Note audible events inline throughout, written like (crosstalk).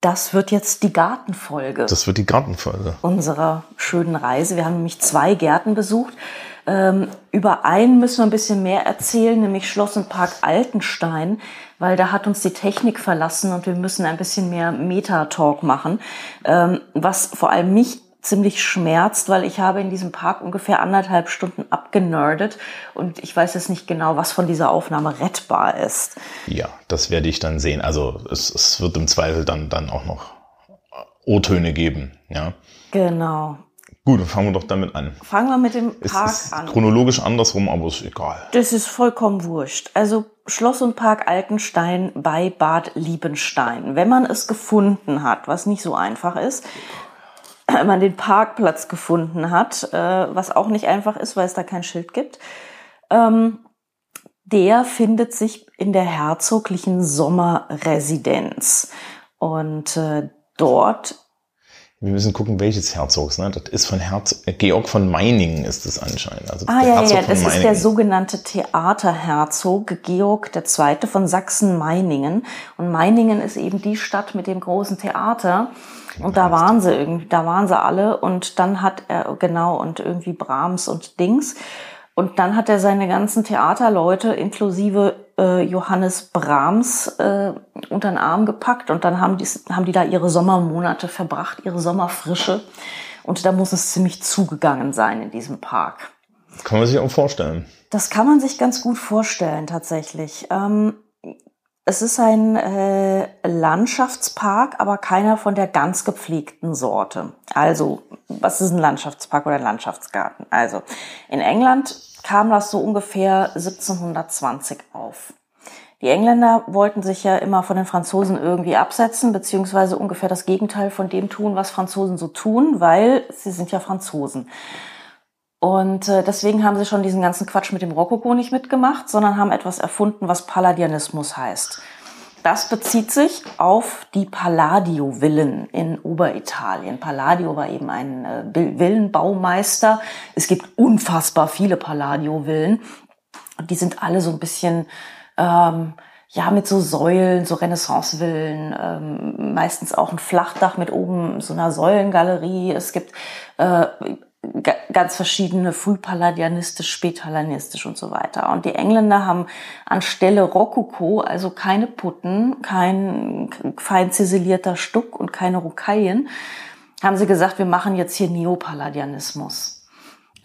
Das wird jetzt die Gartenfolge. Das wird die Gartenfolge. Unserer schönen Reise. Wir haben nämlich zwei Gärten besucht. Ähm, über einen müssen wir ein bisschen mehr erzählen, nämlich Schloss und Park Altenstein, weil da hat uns die Technik verlassen und wir müssen ein bisschen mehr Meta-Talk machen, ähm, was vor allem mich ziemlich schmerzt, weil ich habe in diesem Park ungefähr anderthalb Stunden abgenerdet und ich weiß jetzt nicht genau, was von dieser Aufnahme rettbar ist. Ja, das werde ich dann sehen. Also es, es wird im Zweifel dann, dann auch noch O-Töne geben, ja. Genau. Gut, dann fangen wir doch damit an. Fangen wir mit dem Park es ist an. Chronologisch andersrum, aber ist egal. Das ist vollkommen wurscht. Also Schloss und Park Altenstein bei Bad Liebenstein. Wenn man es gefunden hat, was nicht so einfach ist, (clears throat) wenn man den Parkplatz gefunden hat, äh, was auch nicht einfach ist, weil es da kein Schild gibt, ähm, der findet sich in der herzoglichen Sommerresidenz. Und äh, dort Wir müssen gucken, welches Herzogs. Ne? Das ist von Herz äh, Georg von Meiningen ist es anscheinend. Also Ah ja, ja, Herzog ja, das ist der sogenannte Theaterherzog Georg II. von Sachsen-Meiningen. Und Meiningen ist eben die Stadt mit dem großen Theater. Und da waren sie irgendwie, da waren sie alle. Und dann hat er, genau, und irgendwie Brahms und Dings. Und dann hat er seine ganzen Theaterleute inklusive äh, Johannes Brahms äh, unter den Arm gepackt und dann haben die, haben die da ihre Sommermonate verbracht, ihre Sommerfrische. Und da muss es ziemlich zugegangen sein in diesem Park. Kann man sich auch vorstellen. Das kann man sich ganz gut vorstellen, tatsächlich. Ähm, es ist ein äh, Landschaftspark, aber keiner von der ganz gepflegten Sorte. Also, was ist ein Landschaftspark oder ein Landschaftsgarten? Also, in England kam das so ungefähr 1720 auf. Die Engländer wollten sich ja immer von den Franzosen irgendwie absetzen, beziehungsweise ungefähr das Gegenteil von dem tun, was Franzosen so tun, weil sie sind ja Franzosen. Und äh, deswegen haben sie schon diesen ganzen Quatsch mit dem Rokoko nicht mitgemacht, sondern haben etwas erfunden, was Palladianismus heißt. Das bezieht sich auf die Palladio-Villen in Oberitalien. Palladio war eben ein äh, Vil- Villenbaumeister. Es gibt unfassbar viele Palladio-Villen. Und die sind alle so ein bisschen, ähm, ja, mit so Säulen, so Renaissance-Villen, ähm, meistens auch ein Flachdach mit oben so einer Säulengalerie. Es gibt äh, ganz verschiedene, frühpalladianistisch, spätpalladianistisch und so weiter. Und die Engländer haben anstelle Rokoko, also keine Putten, kein fein ziselierter Stuck und keine Rocaillen, haben sie gesagt, wir machen jetzt hier Neopalladianismus.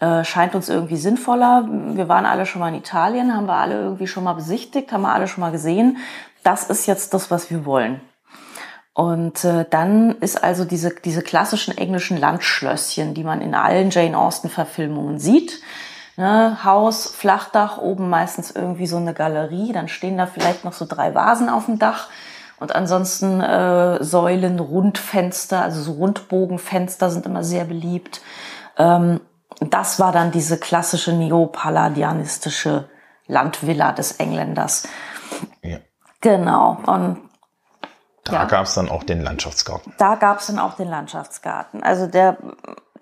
Äh, scheint uns irgendwie sinnvoller. Wir waren alle schon mal in Italien, haben wir alle irgendwie schon mal besichtigt, haben wir alle schon mal gesehen. Das ist jetzt das, was wir wollen. Und äh, dann ist also diese, diese klassischen englischen Landschlösschen, die man in allen Jane Austen-Verfilmungen sieht. Ne, Haus, Flachdach, oben meistens irgendwie so eine Galerie, dann stehen da vielleicht noch so drei Vasen auf dem Dach und ansonsten äh, Säulen, Rundfenster, also so Rundbogenfenster sind immer sehr beliebt. Ähm, das war dann diese klassische neopalladianistische Landvilla des Engländers. Ja. Genau. Und Da Ja. gab es dann auch den Landschaftsgarten. da gab es dann auch den Landschaftsgarten. Also der,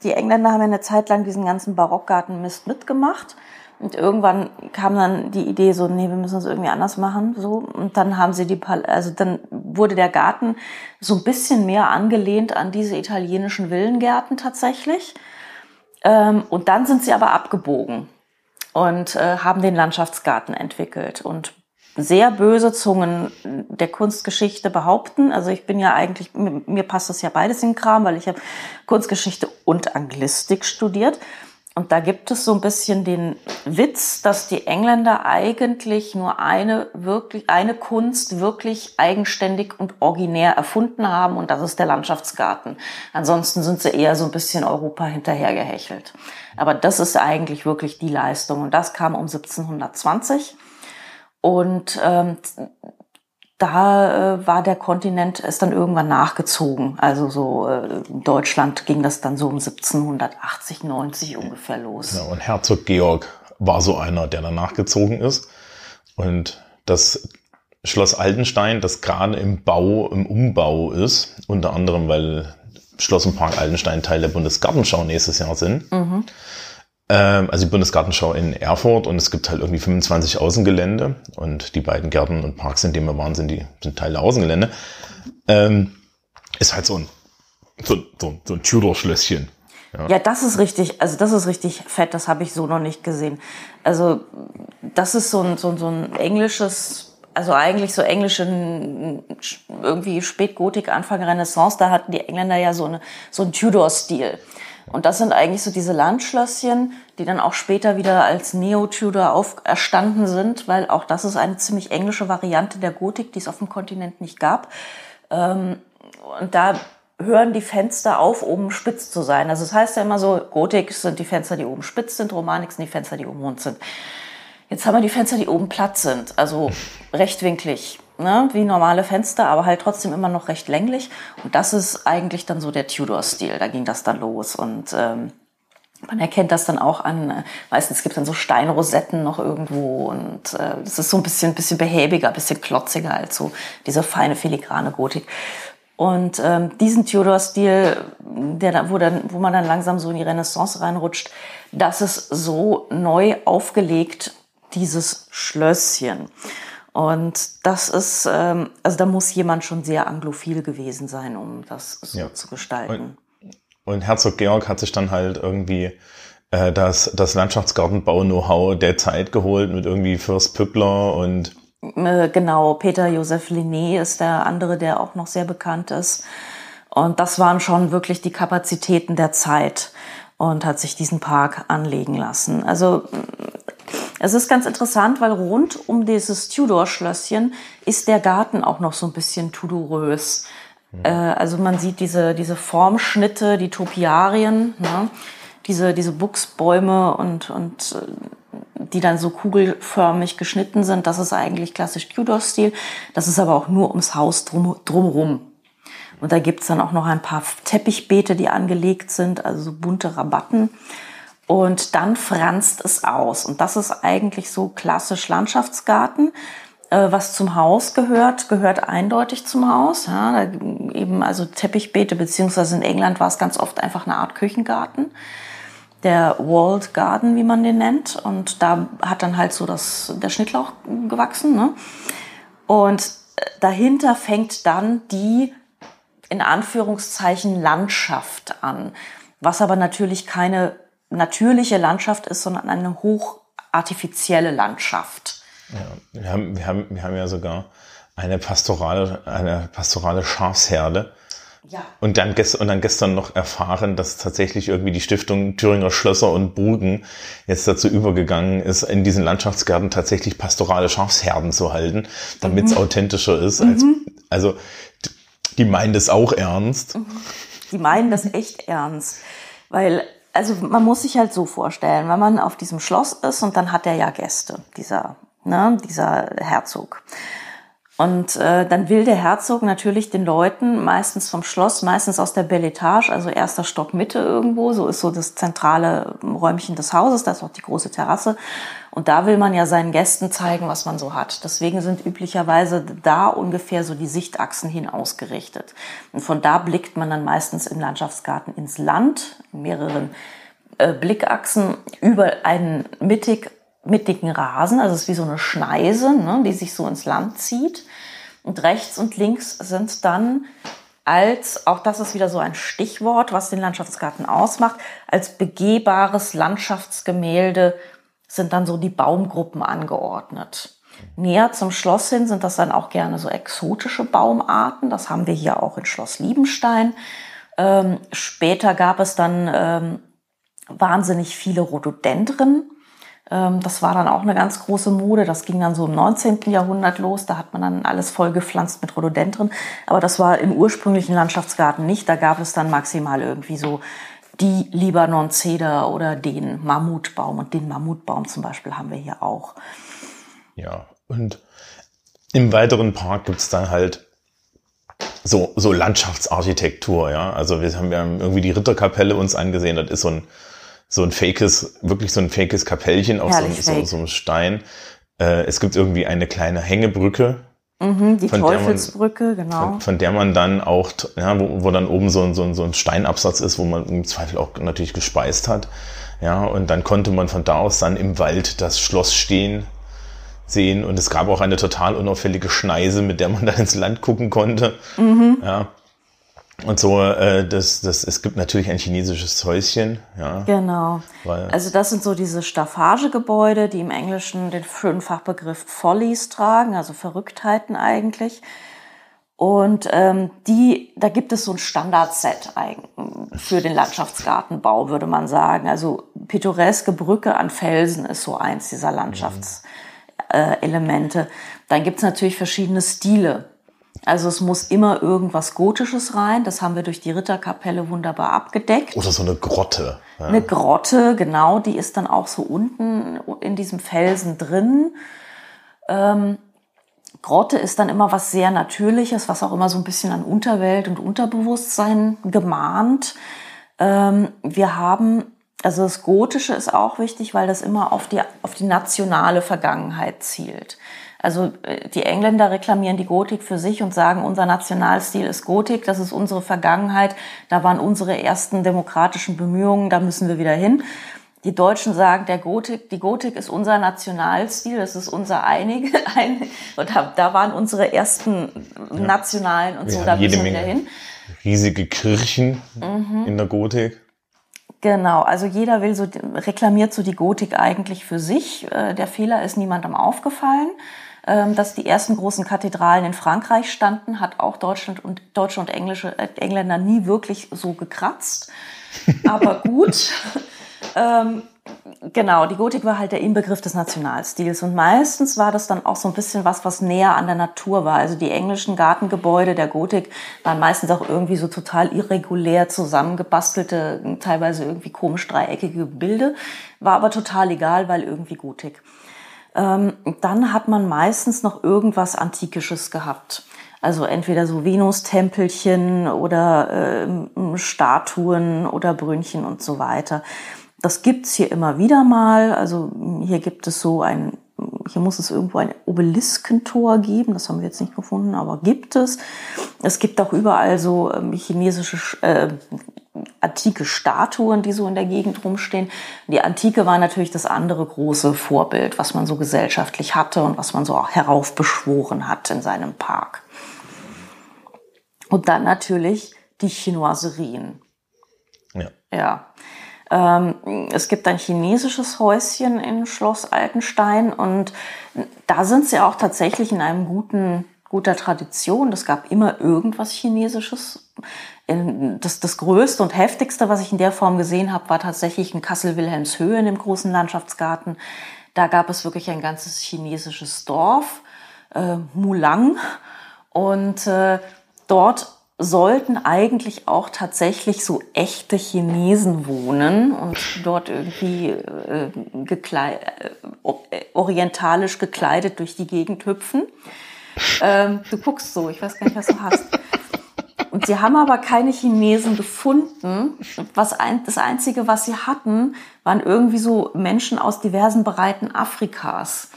die Engländer haben ja eine Zeit lang diesen ganzen Barockgarten-Mist mitgemacht. Und irgendwann kam dann die Idee so, nee, wir müssen es irgendwie anders machen, so. Und dann haben sie die, Pal also dann wurde der Garten so ein bisschen mehr angelehnt an diese italienischen Villengärten tatsächlich. Ähm, und dann sind sie aber abgebogen und äh, haben den Landschaftsgarten entwickelt. Und sehr böse Zungen der Kunstgeschichte behaupten, also ich bin ja eigentlich, mir, mir passt das ja beides in den Kram, weil ich habe Kunstgeschichte und Anglistik studiert. Und da gibt es so ein bisschen den Witz, dass die Engländer eigentlich nur eine wirklich, eine Kunst wirklich eigenständig und originär erfunden haben und das ist der Landschaftsgarten. Ansonsten sind sie eher so ein bisschen Europa hinterhergehechelt. Aber das ist eigentlich wirklich die Leistung und das kam um 1720 und ähm, da äh, war der Kontinent ist dann irgendwann nachgezogen. Also so äh, in Deutschland ging das dann so um 1780, 90 ungefähr los. Ja, und Herzog Georg war so einer, der danach gezogen ist. Und das Schloss Altenstein, das gerade im Bau, im Umbau ist, unter anderem, weil Schloss und Park Altenstein Teil der Bundesgartenschau nächstes Jahr sind. Mhm. Ähm, also die Bundesgartenschau in Erfurt und es gibt halt irgendwie 25 Außengelände und die beiden Gärten und Parks, in denen wir waren, sind, die, sind Teil der Außengelände. Ähm, ist halt so ein, so, so, so ein Tudor-Schlösschen. Ja. ja, das ist richtig, also das ist richtig fett, das habe ich so noch nicht gesehen. Also das ist so ein, so, so ein englisches, also eigentlich so englische, irgendwie Spätgotik, Anfang Renaissance, da hatten die Engländer ja so, eine, so einen Tudor-Stil. Und das sind eigentlich so diese Landschlösschen, die dann auch später wieder als Neo-Tudor auferstanden sind, weil auch das ist eine ziemlich englische Variante der Gotik, die es auf dem Kontinent nicht gab. Ähm, und da hören die Fenster auf, oben spitz zu sein. Also es das heißt ja immer so, Gotik sind die Fenster, die oben spitz sind, Romanik sind die Fenster, die oben rund sind. Jetzt haben wir die Fenster, die oben platt sind, also rechtwinklig, ne, wie normale Fenster, aber halt trotzdem immer noch recht länglich. Und das ist eigentlich dann so der Tudor-Stil. Da ging das dann los und ähm, man erkennt das dann auch an, meistens gibt es dann so Steinrosetten noch irgendwo und äh, das ist so ein bisschen, bisschen behäbiger, bisschen klotziger als so diese feine filigrane Gotik. Und ähm, diesen Tudor-Stil, der, wo, dann, wo man dann langsam so in die Renaissance reinrutscht, das ist so neu aufgelegt, dieses Schlösschen. Und das ist, ähm, also da muss jemand schon sehr anglophil gewesen sein, um das so ja. zu gestalten. Und, und Herzog Georg hat sich dann halt irgendwie äh, das, das Landschaftsgartenbau-Know-how der Zeit geholt mit irgendwie Fürst Pückler und äh, genau, Peter Joseph Linné ist der andere, der auch noch sehr bekannt ist. Und das waren schon wirklich die Kapazitäten der Zeit und hat sich diesen Park anlegen lassen. Also es ist ganz interessant, weil rund um dieses Tudor-Schlösschen ist der Garten auch noch so ein bisschen tudorös. Ja. Äh, also man sieht diese, diese Formschnitte, die Topiarien, ne? diese, diese Buchsbäume und, und äh, die dann so kugelförmig geschnitten sind. Das ist eigentlich klassisch Tudor-Stil. Das ist aber auch nur ums Haus drum, drumherum. Und da gibt's dann auch noch ein paar Teppichbeete, die angelegt sind, also so bunte Rabatten. Und dann franzt es aus. Und das ist eigentlich so klassisch Landschaftsgarten. Äh, was zum Haus gehört, gehört eindeutig zum Haus. Ja, eben also Teppichbeete, beziehungsweise in England war es ganz oft einfach eine Art Küchengarten der Walled Garden, wie man den nennt. Und da hat dann halt so das, der Schnittlauch gewachsen. Ne? Und äh, dahinter fängt dann die in Anführungszeichen Landschaft an, was aber natürlich keine natürliche Landschaft ist, sondern eine hochartifizielle Landschaft. Ja, wir haben, wir haben, wir haben ja sogar eine pastorale, eine pastorale Schafsherde ja. Und dann, gestern, und dann gestern noch erfahren, dass tatsächlich irgendwie die Stiftung Thüringer Schlösser und Burgen jetzt dazu übergegangen ist, in diesen Landschaftsgärten tatsächlich pastorale Schafsherden zu halten, damit es mhm. authentischer ist. Als, mhm. Also die meinen das auch ernst. Mhm. Die meinen das echt ernst. Weil, also man muss sich halt so vorstellen, wenn man auf diesem Schloss ist und dann hat er ja Gäste, dieser, ne, dieser Herzog. Und äh, dann will der Herzog natürlich den Leuten, meistens vom Schloss, meistens aus der Belle Etage, also erster Stock Mitte irgendwo, so ist so das zentrale Räumchen des Hauses, da ist auch die große Terrasse. Und da will man ja seinen Gästen zeigen, was man so hat. Deswegen sind üblicherweise da ungefähr so die Sichtachsen hin ausgerichtet. Und von da blickt man dann meistens im Landschaftsgarten ins Land, in mehreren äh, Blickachsen über einen mittig mit dicken Rasen, also es ist wie so eine Schneise, ne, die sich so ins Land zieht. Und rechts und links sind dann als, auch das ist wieder so ein Stichwort, was den Landschaftsgarten ausmacht, als begehbares Landschaftsgemälde sind dann so die Baumgruppen angeordnet. Näher zum Schloss hin sind das dann auch gerne so exotische Baumarten. Das haben wir hier auch in Schloss Liebenstein. Ähm, später gab es dann ähm, wahnsinnig viele Rhododendren. Ähm, das war dann auch eine ganz große Mode. Das ging dann so im 19. Jahrhundert los. Da hat man dann alles voll gepflanzt mit Rhododendren. Aber das war im ursprünglichen Landschaftsgarten nicht. Da gab es dann maximal irgendwie so die Libanon-Zeder oder den Mammutbaum. Und den Mammutbaum zum Beispiel haben wir hier auch. Ja, und im weiteren Park gibt's dann halt so, so Landschaftsarchitektur, ja. Also wir haben ja irgendwie die Ritterkapelle uns angesehen. Das ist so ein so ein fakes, wirklich so ein fakes Kapellchen auf so, so, so, einem Stein. Äh, es gibt irgendwie eine kleine Hängebrücke. Mhm, die Teufelsbrücke, man, genau. Von, von, der man dann auch, ja, wo, wo dann oben so, so, so ein Steinabsatz ist, wo man im Zweifel auch natürlich gespeist hat. Ja, und dann konnte man von da aus dann im Wald das Schloss stehen sehen und es gab auch eine total unauffällige Schneise, mit der man (laughs) dann ins Land gucken konnte. Mhm. Ja. Und so, äh, das, das, es gibt natürlich ein chinesisches Häuschen, ja. Genau. also das sind so diese Staffagegebäude, die im Englischen den schönen Fachbegriff Follies tragen, also Verrücktheiten eigentlich. Und ähm, die, da gibt es so ein Standardset für den Landschaftsgartenbau, würde man sagen. Also pittoreske Brücke an Felsen ist so eins dieser Landschaftselemente. Äh, Dann gibt es natürlich verschiedene Stile. Also es muss immer irgendwas Gotisches rein. Das haben wir durch die Ritterkapelle wunderbar abgedeckt. Oder so eine Grotte. Ja. Eine Grotte, genau. Die ist dann auch so unten in diesem Felsen drin. Ähm, Grotte ist dann immer was sehr Natürliches, was auch immer so ein bisschen an Unterwelt und Unterbewusstsein gemahnt. Ähm, wir haben, also das Gotische ist auch wichtig, weil das immer auf die, auf die nationale Vergangenheit zielt. Also äh, die Engländer reklamieren die Gotik für sich und sagen, unser Nationalstil ist Gotik, das ist unsere Vergangenheit, da waren unsere ersten demokratischen Bemühungen, da müssen wir wieder hin. Die Deutschen sagen, der Gotik, die Gotik ist unser Nationalstil, das ist unser einige, (laughs) ein, und da, da waren unsere ersten ja. nationalen und so, da müssen wir wieder hin. Riesige Kirchen mhm. in der Gotik. Genau, also jeder will so, reklamiert so die Gotik eigentlich für sich. Äh, der Fehler ist niemandem aufgefallen. Ähm, dass die ersten großen Kathedralen in Frankreich standen, hat auch Deutschland und Deutsche und Englische, äh, Engländer nie wirklich so gekratzt. (laughs) Aber gut. ähm, genau, die Gotik war halt der Inbegriff des Nationalstils und meistens war das dann auch so ein bisschen was, was näher an der Natur war. Also die englischen Gartengebäude der Gotik waren meistens auch irgendwie so total irregulär zusammengebastelte, teilweise irgendwie komisch dreieckige Bilder, war aber total egal, weil irgendwie Gotik. Ähm, dann hat man meistens noch irgendwas Antikisches gehabt. Also entweder so Venustempelchen oder äh, Statuen oder Brünnchen und so weiter. Das gibt's hier immer wieder mal. Also hier gibt es so ein, hier muss es irgendwo ein Obeliskentor geben. Das haben wir jetzt nicht gefunden, aber gibt es. Es gibt auch überall so ähm, chinesische äh, antike Statuen, die so in der Gegend rumstehen. Die Antike war natürlich das andere große Vorbild, was man so gesellschaftlich hatte und was man so auch heraufbeschworen hat in seinem Park. Und dann natürlich die Chinoiserien. Ja. Ja. Ähm, es gibt ein chinesisches Häuschen in Schloss Altenstein und da sind sie auch tatsächlich in einem guten guter Tradition. Es gab immer irgendwas Chinesisches das, das Größte und Heftigste, was ich in der Form gesehen habe, war tatsächlich in Kassel-Wilhelmshöhe in dem großen Landschaftsgarten. Da gab es wirklich ein ganzes chinesisches Dorf, äh, Mulang. Und äh, dort sollten eigentlich auch tatsächlich so echte Chinesen wohnen und dort irgendwie äh, gekleid, äh, orientalisch gekleidet durch die Gegend hüpfen. Ähm, du guckst so, ich weiß gar nicht, was du hast. Und sie haben aber keine Chinesen gefunden. Was ein, das Einzige, was sie hatten, waren irgendwie so Menschen aus diversen Bereichen Afrikas.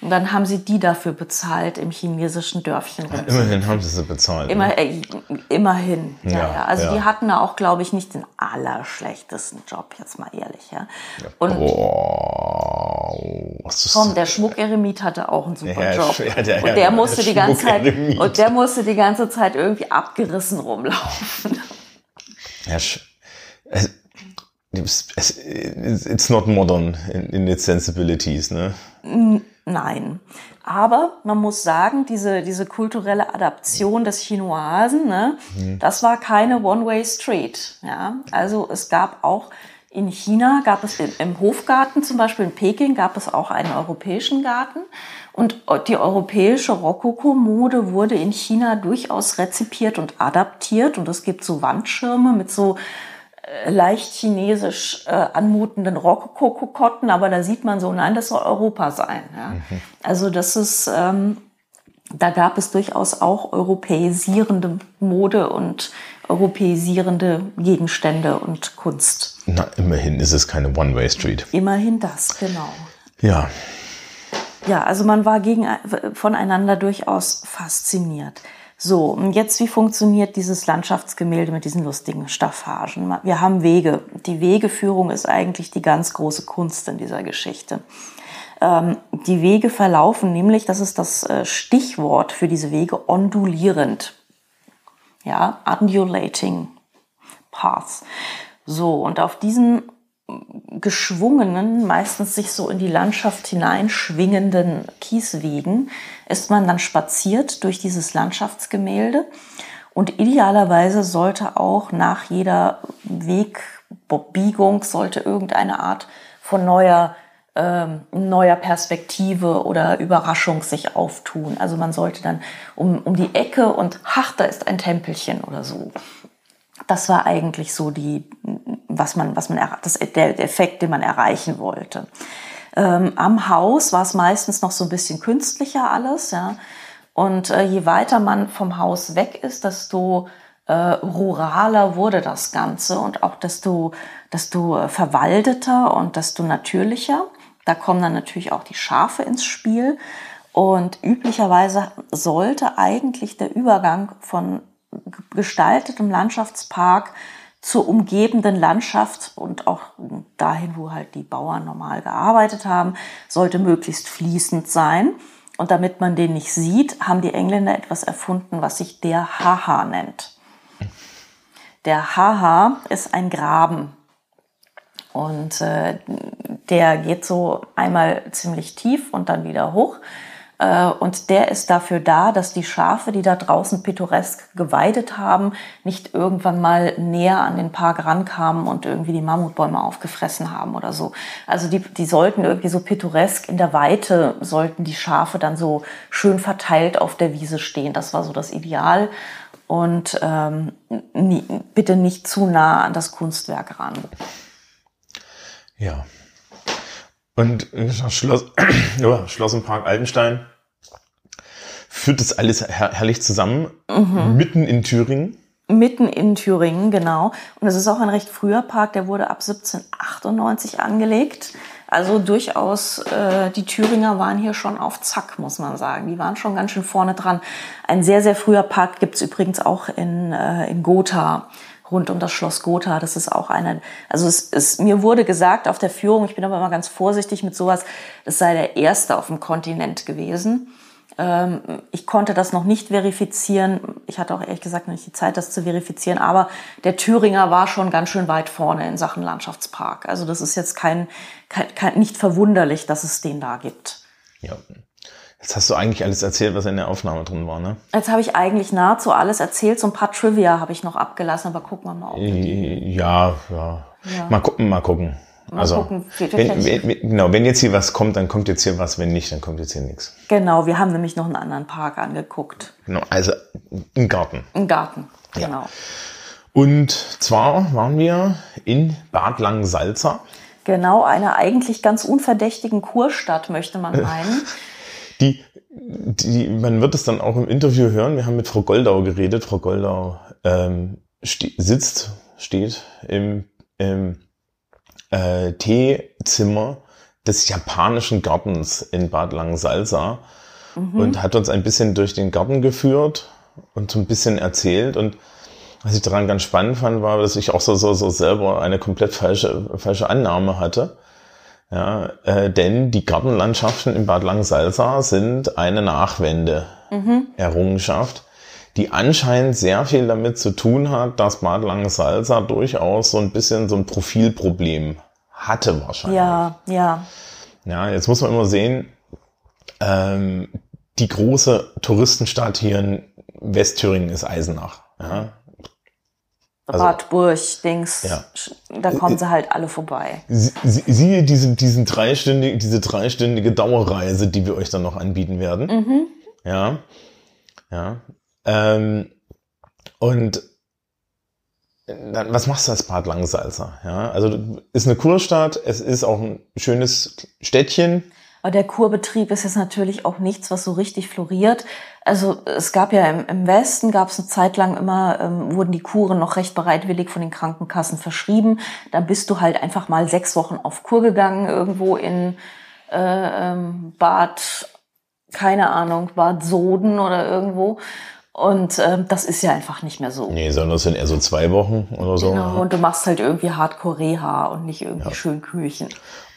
Und dann haben sie die dafür bezahlt im chinesischen Dörfchen. Ja, immerhin haben sie sie bezahlt. Immer, ne? äh, immerhin. Ja, ja, Also ja. die hatten da auch, glaube ich, nicht den allerschlechtesten Job, jetzt mal ehrlich. Ja. Und oh, komm, der Schmuckeremit hatte auch einen super Job. (laughs) Und der musste die ganze Zeit und der musste die ganze Zeit irgendwie abgerissen rumlaufen. (laughs) Es, es, it's not modern in, in its sensibilities, ne? Nein. Aber man muss sagen, diese, diese kulturelle Adaption des Chinoisen, ne, mhm. das war keine One-Way-Street. Ja? Also es gab auch in China, gab es im, im Hofgarten zum Beispiel in Peking, gab es auch einen europäischen Garten. Und die europäische Rokoko-Mode wurde in China durchaus rezipiert und adaptiert. Und es gibt so Wandschirme mit so leicht chinesisch äh, anmutenden Rokoko-Kokotten, aber da sieht man so, nein, das soll Europa sein. Ja? Mhm. Also das ist, ähm, da gab es durchaus auch europäisierende Mode und europäisierende Gegenstände und Kunst. Na, immerhin ist es keine One-Way-Street. Immerhin das, genau. Ja. ja, also man war gegen, voneinander durchaus fasziniert. So, und jetzt, wie funktioniert dieses Landschaftsgemälde mit diesen lustigen Staffagen? Wir haben Wege. Die Wegeführung ist eigentlich die ganz große Kunst in dieser Geschichte. Ähm, die Wege verlaufen nämlich, das ist das äh, Stichwort für diese Wege, ondulierend. Ja, undulating paths. So, und auf diesen geschwungenen, meistens sich so in die Landschaft hineinschwingenden Kieswegen ist man dann spaziert durch dieses Landschaftsgemälde. Und idealerweise sollte auch nach jeder Wegbiegung sollte irgendeine Art von neuer ähm, neuer Perspektive oder Überraschung sich auftun. Also man sollte dann um, um die Ecke und ach, da ist ein Tempelchen oder so. Das war eigentlich so die, was man, was man, das, der Effekt, den man erreichen wollte. Ähm, am Haus war es meistens noch so ein bisschen künstlicher alles, ja. Und äh, je weiter man vom Haus weg ist, desto äh, ruraler wurde das Ganze und auch desto, desto äh, verwaldeter und desto natürlicher. Da kommen dann natürlich auch die Schafe ins Spiel. Und üblicherweise sollte eigentlich der Übergang von gestaltetem Landschaftspark zur umgebenden Landschaft und auch dahin, wo halt die Bauern normal gearbeitet haben, sollte möglichst fließend sein. Und damit man den nicht sieht, haben die Engländer etwas erfunden, was sich der Haha nennt. Der Haha ist ein Graben. Und äh, der geht so einmal ziemlich tief und dann wieder hoch. Äh, und der ist dafür da, dass die Schafe, die da draußen pittoresk geweidet haben, nicht irgendwann mal näher an den Park rankamen und irgendwie die Mammutbäume aufgefressen haben oder so. Also die, die sollten irgendwie so pittoresk in der Weite, sollten die Schafe dann so schön verteilt auf der Wiese stehen. Das war so das Ideal. Und ähm, nie, bitte nicht zu nah an das Kunstwerk ran. Ja, und Schloss, (clears throat) ja, Schloss und Park Altenstein führt das alles her herrlich zusammen, mhm. mitten in Thüringen. Mitten in Thüringen, genau. Und es ist auch ein recht früher Park, der wurde ab 1798 angelegt. Also durchaus, äh, die Thüringer waren hier schon auf Zack, muss man sagen. Die waren schon ganz schön vorne dran. Ein sehr, sehr früher Park gibt's übrigens auch in, äh, in Gotha rund um das Schloss Gotha. Das ist auch eine, also es ist, mir wurde gesagt auf der Führung, ich bin aber immer ganz vorsichtig mit sowas, es sei der erste auf dem Kontinent gewesen. Ähm, ich konnte das noch nicht verifizieren. Ich hatte auch ehrlich gesagt noch nicht die Zeit, das zu verifizieren. Aber der Thüringer war schon ganz schön weit vorne in Sachen Landschaftspark. Also das ist jetzt kein, kein, kein nicht verwunderlich, dass es den da gibt. Ja, Jetzt hast du eigentlich alles erzählt, was in der Aufnahme drin war, ne? Jetzt habe ich eigentlich nahezu alles erzählt. So ein paar Trivia habe ich noch abgelassen, aber gucken wir mal. Ob ja, ja, ja. Mal gucken, mal gucken. Mal also, gucken. Wenn, wenn, genau, wenn jetzt hier was kommt, dann kommt jetzt hier was. Wenn nicht, dann kommt jetzt hier nichts. Genau, wir haben nämlich noch einen anderen Park angeguckt. Genau, also ein Garten. Ein Garten, genau. Ja. Und zwar waren wir in Bad Langensalza. Genau, einer eigentlich ganz unverdächtigen Kurstadt, möchte man (laughs) meinen. Die, die, man wird es dann auch im Interview hören. Wir haben mit Frau Goldau geredet. Frau Goldau ähm, ste sitzt, steht im, im äh, Teezimmer des japanischen Gartens in Bad Langensalza mhm. und hat uns ein bisschen durch den Garten geführt und so ein bisschen erzählt. Und was ich daran ganz spannend fand, war, dass ich auch so, so, so selber eine komplett falsche, falsche Annahme hatte. Ja, äh, denn die Gartenlandschaften in Bad Langensalza sind eine Nachwende-Errungenschaft, mhm. die anscheinend sehr viel damit zu tun hat, dass Bad Langensalza durchaus so ein bisschen so ein Profilproblem hatte wahrscheinlich. Ja, ja. Ja, jetzt muss man immer sehen, ähm, die große Touristenstadt hier in Westthüringen ist Eisenach. Ja, also, Radburg, Dings, ja. da kommen sie halt alle vorbei. Sie, siehe diese, diesen dreistündige, diese dreistündige Dauerreise, die wir euch dann noch anbieten werden. Mhm. Ja. Ja. Ähm, und dann, was machst du als Bad Langsalzer? Ja, also ist eine Kurstadt, es ist auch ein schönes Städtchen. Aber der Kurbetrieb ist jetzt natürlich auch nichts, was so richtig floriert. Also es gab ja im, im Westen, gab es eine Zeit lang immer, ähm, wurden die Kuren noch recht bereitwillig von den Krankenkassen verschrieben. Dann bist du halt einfach mal sechs Wochen auf Kur gegangen, irgendwo in äh, ähm, Bad, keine Ahnung, Bad Soden oder irgendwo. Und ähm, das ist ja einfach nicht mehr so. Nee, sondern das sind eher so zwei Wochen oder so. Genau, und du machst halt irgendwie Hardcore-Reha und nicht irgendwie schön Küchen.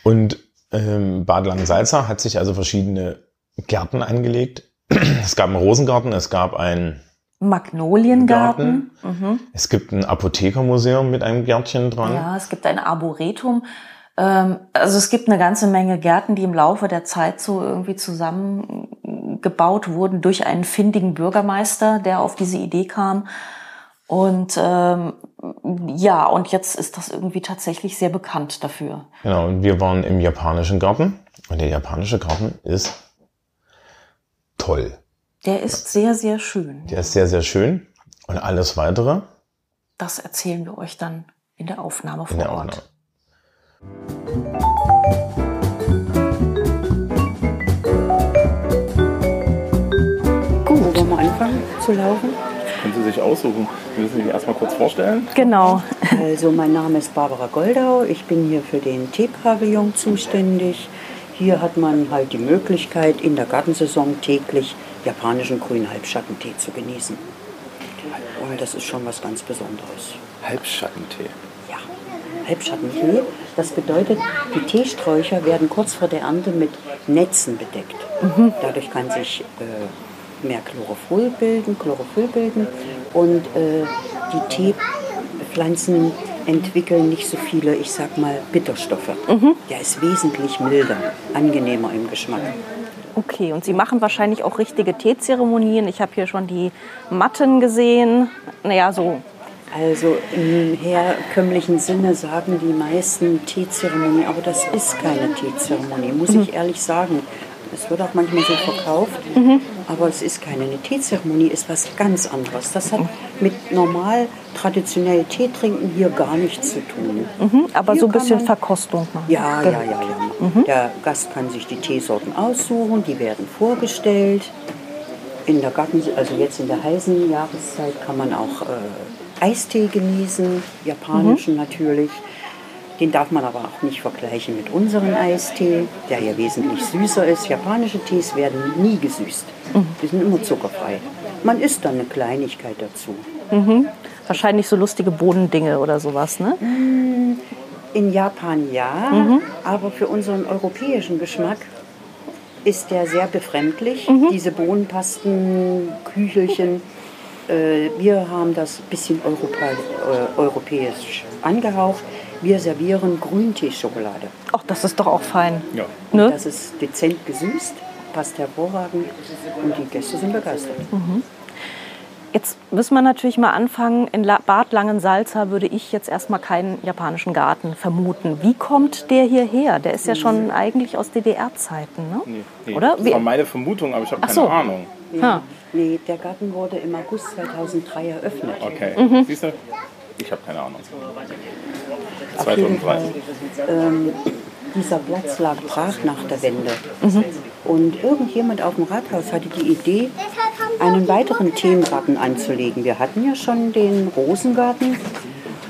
Und ähm, Bad Langensalza hat sich also verschiedene Gärten angelegt. (clears throat) Es gab einen Rosengarten, es gab einen Magnoliengarten. Es gibt ein Apothekermuseum mit einem Gärtchen dran. Ja, es gibt ein Arboretum. Ähm, also es gibt eine ganze Menge Gärten, die im Laufe der Zeit so irgendwie zusammengebaut wurden durch einen findigen Bürgermeister, der auf diese Idee kam. Und ähm, ja, und jetzt ist das irgendwie tatsächlich sehr bekannt dafür. Genau, und wir waren im japanischen Garten. Und der japanische Garten ist toll. Der ist sehr, sehr schön. Der ist sehr, sehr schön. Und alles weitere Das erzählen wir euch dann in der Aufnahme vor in der Ort. Aufnahme. Gut, wollen wir anfangen zu laufen? Können Sie sich aussuchen. Wir müssen sich erstmal kurz vorstellen. Genau. Also mein Name ist Barbara Goldau, ich bin hier für den Teepavillon zuständig. Hier hat man halt die Möglichkeit, in der Gartensaison täglich japanischen grünen Halbschattentee zu genießen. Und das ist schon was ganz Besonderes. Halbschattentee. Ja, Halbschattentee, das bedeutet, die Teesträucher werden kurz vor der Ernte mit Netzen bedeckt. Dadurch kann sich äh, mehr Chlorophyll bilden, Chlorophyll bilden und äh, die Teepflanzen entwickeln nicht so viele, ich sag mal, Bitterstoffe. Der ist wesentlich milder, angenehmer im Geschmack. Okay, und Sie machen wahrscheinlich auch richtige Teezeremonien. Ich habe hier schon die Matten gesehen. Naja, so. Also im herkömmlichen Sinne sagen die meisten Teezeremonie, aber das ist keine Teezeremonie, muss ich ehrlich sagen. Es wird auch manchmal so verkauft, aber es ist keine. Eine Teezeremonie ist was ganz anderes. Das hat mit normal traditionell Tee trinken hier gar nichts zu tun. Mhm, aber Hier so ein bisschen man- Verkostung machen. Ja, ja, ja, ja. Der Gast kann sich die Teesorten aussuchen, die werden vorgestellt. In der Garten, also jetzt in der heißen Jahreszeit kann man auch äh, Eistee genießen, japanischen natürlich. Den darf man aber auch nicht vergleichen mit unserem Eistee, der ja wesentlich süßer ist. Japanische Tees werden nie gesüßt. Die sind immer zuckerfrei. Man isst dann eine Kleinigkeit dazu. Wahrscheinlich so lustige Bodendinge oder sowas, ne? In Japan ja, aber für unseren europäischen Geschmack ist der sehr befremdlich. Diese Bohnenpasten, Küchelchen, äh, wir haben das ein bisschen Europa, äh, europäisch angehaucht. Wir servieren Grünteeschokolade. Ach, das ist doch auch fein. Ja. Ne? Das ist dezent gesüßt, passt hervorragend und die Gäste sind begeistert. Jetzt müssen wir natürlich mal anfangen. In La Bad Langensalza würde ich jetzt erstmal keinen japanischen Garten vermuten. Wie kommt der hierher? Der ist ja schon eigentlich aus DDR-Zeiten, ne? Nee, nee. Oder? Das war meine Vermutung, aber ich habe keine so. Ahnung. Ha. Nee, der Garten wurde im August 2003 eröffnet. Okay. Mhm. Siehst du? Ich habe keine Ahnung. Auf jeden 2003. Fall. Ähm, dieser Platz lag brach nach der Wende. Mhm. Und irgendjemand auf dem Rathaus hatte die Idee, einen weiteren Themengarten anzulegen. Wir hatten ja schon den Rosengarten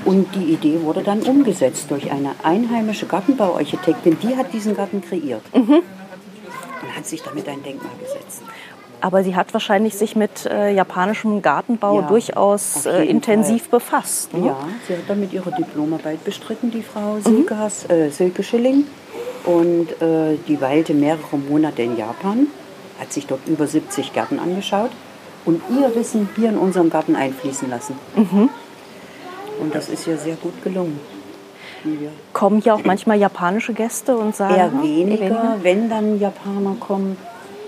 und die Idee wurde dann umgesetzt durch eine einheimische Gartenbauarchitektin. Die hat diesen Garten kreiert Mhm. und hat sich damit ein Denkmal gesetzt. Aber sie hat wahrscheinlich sich mit äh, japanischem Gartenbau Ja, durchaus äh, intensiv befasst. Ne? Ja, sie hat damit ihre Diplomarbeit bestritten, die Frau Silke, Hass, äh, Silke Schilling. Und äh, die weilte mehrere Monate in Japan, hat sich dort über 70 Gärten angeschaut und ihr Wissen hier in unserem Garten einfließen lassen. Und das ist ja sehr gut gelungen. Kommen hier auch manchmal japanische Gäste und sagen. Eher hm, weniger, wenn dann Japaner kommen.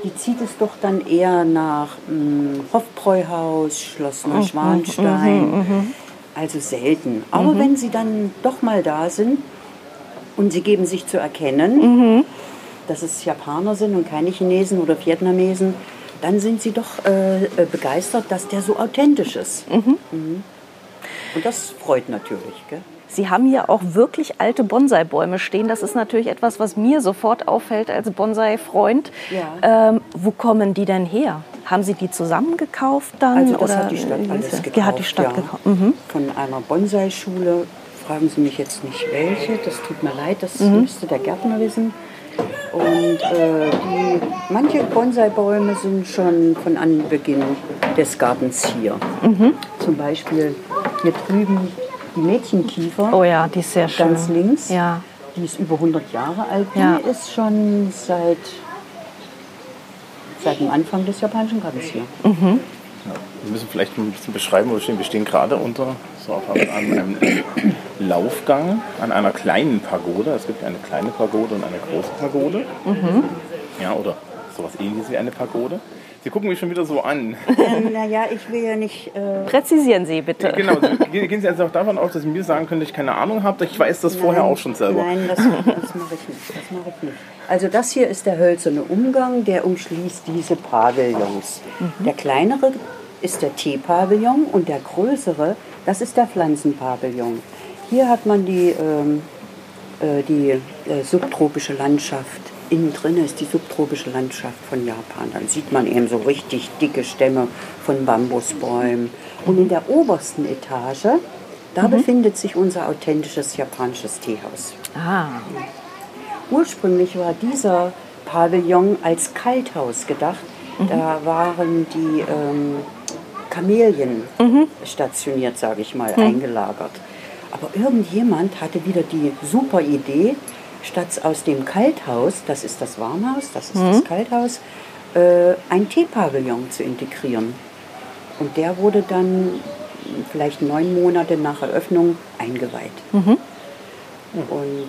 Die zieht es doch dann eher nach mh, Hofbräuhaus, Schloss Mhm, Neuschwanstein. Also selten. Aber wenn sie dann doch mal da sind und sie geben sich zu erkennen, Mhm. dass es Japaner sind und keine Chinesen oder Vietnamesen, dann sind sie doch äh, äh, begeistert, dass der so authentisch ist. Mhm. Und das freut natürlich. Gell? Sie haben hier auch wirklich alte Bonsai-Bäume stehen. Das ist natürlich etwas, was mir sofort auffällt als Bonsai-Freund. Ja. Ähm, wo kommen die denn her? Haben Sie die zusammengekauft dann? Also das oder hat die Stadt alles gekauft. Die hat die Stadt ja. gekauft. Mhm. Von einer Bonsai-Schule. Fragen Sie mich jetzt nicht welche. Das tut mir leid. Das Mhm. müsste der Gärtner wissen. Und äh, die, manche Bonsai-Bäume sind schon von Anbeginn des Gartens hier. Zum Beispiel hier drüben die Mädchenkiefer. Oh ja, die ist sehr schön. Ganz links. Ja. Die ist über 100 Jahre alt. Die Ja. ist schon seit, seit dem Anfang des japanischen Gartens hier. Wir müssen vielleicht ein bisschen beschreiben, wo wir stehen. Wir stehen gerade unter so auf einem, an einem (coughs) Laufgang an einer kleinen Pagode. Es gibt eine kleine Pagode und eine große Pagode. Ja, oder sowas ähnliches wie eine Pagode. Sie gucken mich schon wieder so an. Ähm, naja, ich will ja nicht. Äh, Präzisieren Sie bitte. genau, gehen gehen Sie jetzt auch davon aus, dass Sie mir sagen können, dass ich keine Ahnung habe. Ich weiß das vorher Nein, auch schon selber. Nein, das, das mache ich nicht. Das mache ich nicht. Also das hier ist der hölzerne Umgang, der umschließt diese Pavillons. Mhm. Der kleinere ist der Teepavillon und der größere, das ist der Pflanzenpavillon. Hier hat man die, ähm, äh, die äh, subtropische Landschaft. Innen drin ist die subtropische Landschaft von Japan. Dann sieht man eben so richtig dicke Stämme von Bambusbäumen. Und in der obersten Etage, da befindet sich unser authentisches japanisches Teehaus. Ah, Ursprünglich war dieser Pavillon als Kalthaus gedacht. Da waren die ähm, Kamelien stationiert, sage ich mal, eingelagert. Aber irgendjemand hatte wieder die super Idee, statt aus dem Kalthaus, das ist das Warmhaus, das ist das Kalthaus, äh, ein Teepavillon zu integrieren. Und der wurde dann vielleicht neun Monate nach Eröffnung eingeweiht. Und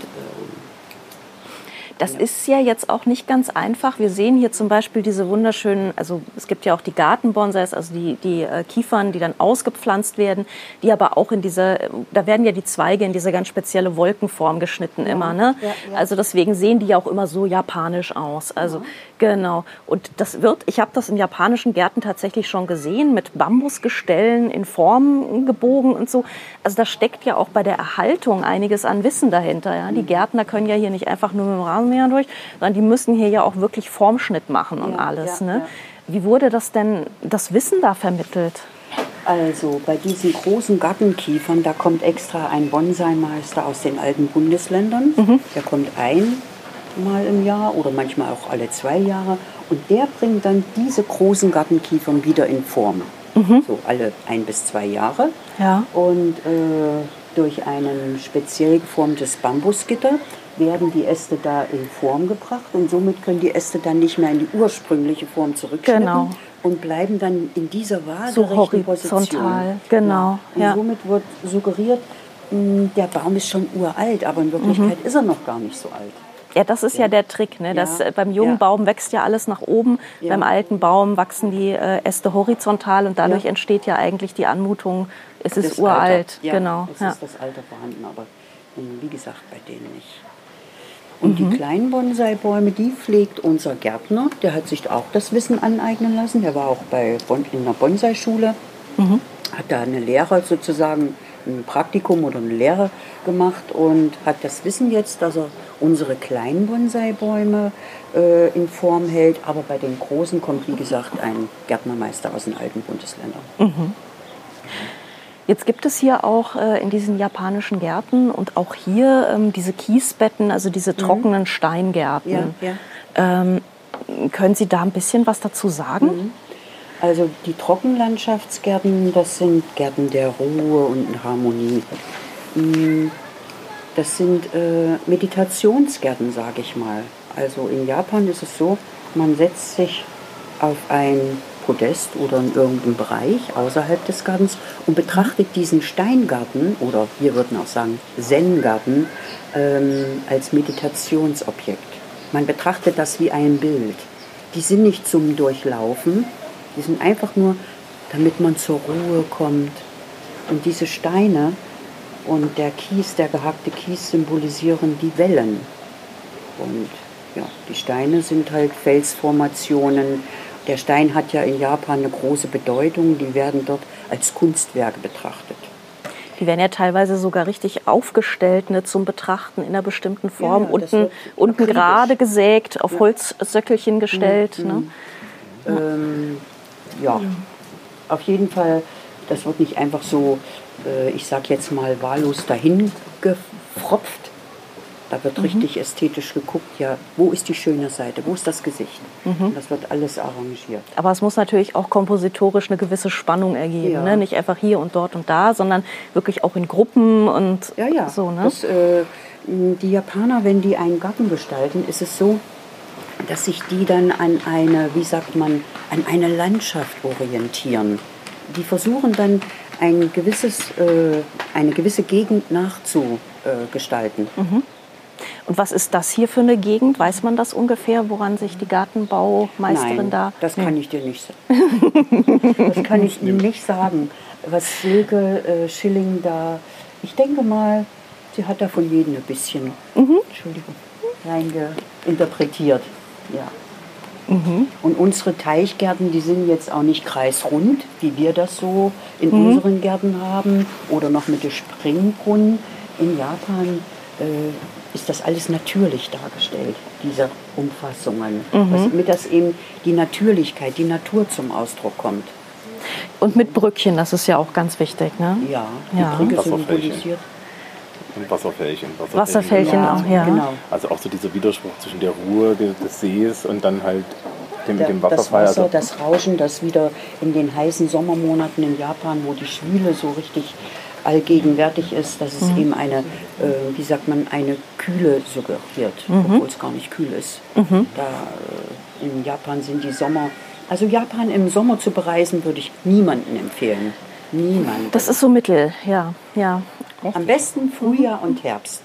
Das ist ja jetzt auch nicht ganz einfach. Wir sehen hier zum Beispiel diese wunderschönen, also es gibt ja auch die Gartenbonsais, also die, die äh, Kiefern, die dann ausgepflanzt werden, die aber auch in dieser, da werden ja die Zweige in diese ganz spezielle Wolkenform geschnitten immer. Ne? ja, ja. Also deswegen sehen die ja auch immer so japanisch aus. Also genau. Und das wird, ich habe das in japanischen Gärten tatsächlich schon gesehen, mit Bambusgestellen in Form gebogen und so. Also da steckt ja auch bei der Erhaltung einiges an Wissen dahinter. Ja? Die Gärtner können ja hier nicht einfach nur mit dem Rasenmäher durch, sondern die müssen hier ja auch wirklich Formschnitt machen und Ja, alles. ja, ne? ja. Wie wurde das denn, das Wissen da vermittelt? Also bei diesen großen Gartenkiefern, da kommt extra ein Bonsai-Meister aus den alten Bundesländern. Der kommt einmal im Jahr oder manchmal auch alle zwei Jahre. Und der bringt dann diese großen Gartenkiefern wieder in Form. So alle ein bis zwei Jahre. Ja. Und äh, durch ein speziell geformtes Bambusgitter werden die Äste da in Form gebracht und somit können die Äste dann nicht mehr in die ursprüngliche Form zurückschnippen Genau. und bleiben dann in dieser So waagerechten Position. horizontal, genau, Und ja. somit wird suggeriert, mh, der Baum ist schon uralt, aber in Wirklichkeit ist er noch gar nicht so alt. Ja, das ist ja, der Trick. Ne? Das, Ja. beim jungen Ja. Baum wächst ja alles nach oben. Ja. Beim alten Baum wachsen die äh, Äste horizontal und dadurch Ja. entsteht ja eigentlich die Anmutung, es ist Das uralt. Ja, genau. Es Ja. ist das Alter vorhanden, aber mh, wie gesagt, bei denen nicht. Und die kleinen Bonsai-Bäume, die pflegt unser Gärtner. Der hat sich auch das Wissen aneignen lassen. Der war auch bei Bon in einer Bonsai-Schule. Hat da eine Lehre sozusagen, ein Praktikum oder eine Lehre gemacht und hat das Wissen jetzt, dass er unsere kleinen Bonsai-Bäume äh, in Form hält. Aber bei den großen kommt, wie gesagt, ein Gärtnermeister aus den alten Bundesländern. Jetzt gibt es hier auch äh, in diesen japanischen Gärten und auch hier ähm, diese Kiesbetten, also diese trockenen Steingärten. Mhm. Ja, ja. Ähm, können Sie da ein bisschen was dazu sagen? Also die Trockenlandschaftsgärten, das sind Gärten der Ruhe und Harmonie. Mm, Das sind äh, Meditationsgärten, sage ich mal. Also in Japan ist es so, man setzt sich auf ein Podest oder in irgendeinem Bereich außerhalb des Gartens und betrachtet diesen Steingarten oder wir würden auch sagen Zen-Garten ähm, als Meditationsobjekt. Man betrachtet das wie ein Bild. Die sind nicht zum Durchlaufen, die sind einfach nur, damit man zur Ruhe kommt. Und diese Steine und der Kies, der gehackte Kies symbolisieren die Wellen. Und ja, die Steine sind halt Felsformationen. Der Stein hat ja in Japan eine große Bedeutung. Die werden dort als Kunstwerke betrachtet. Die werden ja teilweise sogar richtig aufgestellt ne, zum Betrachten in einer bestimmten Form. Ja, das unten unten gerade gesägt, auf Holzsöckelchen gestellt. Mhm. Ne? Ähm, ja, auf jeden Fall, das wird nicht einfach so, äh, ich sag jetzt mal, wahllos dahin gefropft, Da wird richtig ästhetisch geguckt, ja, wo ist die schöne Seite, wo ist das Gesicht. Mhm. Das wird alles arrangiert. Aber es muss natürlich auch kompositorisch eine gewisse Spannung ergeben. Ja. Ne? Nicht einfach hier und dort und da, sondern wirklich auch in Gruppen und Ja, ja. so. Ne? Das, äh, die Japaner, wenn die einen Garten gestalten, ist es so, dass sich die dann an eine, wie sagt man, an eine Landschaft orientieren. Die versuchen dann ein gewisses, äh, eine gewisse Gegend nachzugestalten. Und was ist das hier für eine Gegend? Weiß man das ungefähr, woran sich die Gartenbaumeisterin Nein, da... das kann ich dir nicht sagen. (laughs) das kann ich Ihnen nicht sagen. Was Silke äh, Schilling da, ich denke mal, sie hat da von jedem ein bisschen, Entschuldigung, reingeinterpretiert. Ja. Und unsere Teichgärten, die sind jetzt auch nicht kreisrund, wie wir das so in unseren Gärten haben oder noch mit den Springbrunnen. In Japan äh, ist das alles natürlich dargestellt, diese Umfassungen. Damit das eben die Natürlichkeit, die Natur zum Ausdruck kommt. Und mit Brückchen, das ist ja auch ganz wichtig. Ne? Ja, die Ja. Brücke symbolisiert. Und Wasserfällchen. Wasserfällchen auch, ja. Genau. Also auch so dieser Widerspruch zwischen der Ruhe des Sees und dann halt dem, Da- dem das Wasserfall. Wasser, Also, das Rauschen, das wieder in den heißen Sommermonaten in Japan, wo die Schwüle so richtig allgegenwärtig ist, dass es eben eine, äh, wie sagt man, eine Kühle suggeriert, obwohl es gar nicht kühl ist. Da, äh, in Japan sind die Sommer, also Japan im Sommer zu bereisen, würde ich niemandem empfehlen. Niemand. Das ist so mittel, ja. ja. Am besten Frühjahr und Herbst.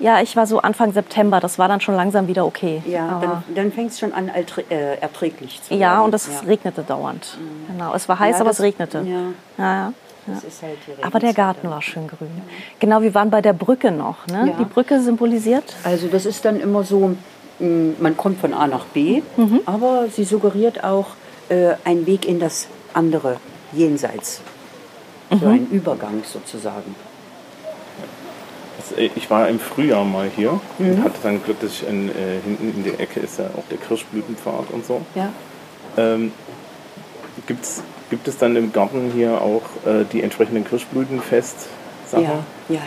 Ja, ich war so Anfang September, das war dann schon langsam wieder okay. Ja, Aber- dann, dann fängt es schon an, äh, erträglich zu werden. ja und es Ja. regnete dauernd. Genau, es war heiß, Ja, aber das- es regnete. ja. Ja, halt Aber der Garten war schön grün. Genau, wir waren bei der Brücke noch. Ne? Die Brücke symbolisiert. Also das ist dann immer so, man kommt von A nach B, aber sie suggeriert auch äh, einen Weg in das andere Jenseits. So ein Übergang sozusagen. Äh, ich war im Frühjahr mal hier Mhm. und hatte dann Glück, dass ich in, äh, hinten in der Ecke ist ja auch der Kirschblütenpfad und so. Ja. Ähm, gibt's, gibt es dann im Garten hier auch äh, die entsprechenden Kirschblütenfest-Sachen? Ja, ja.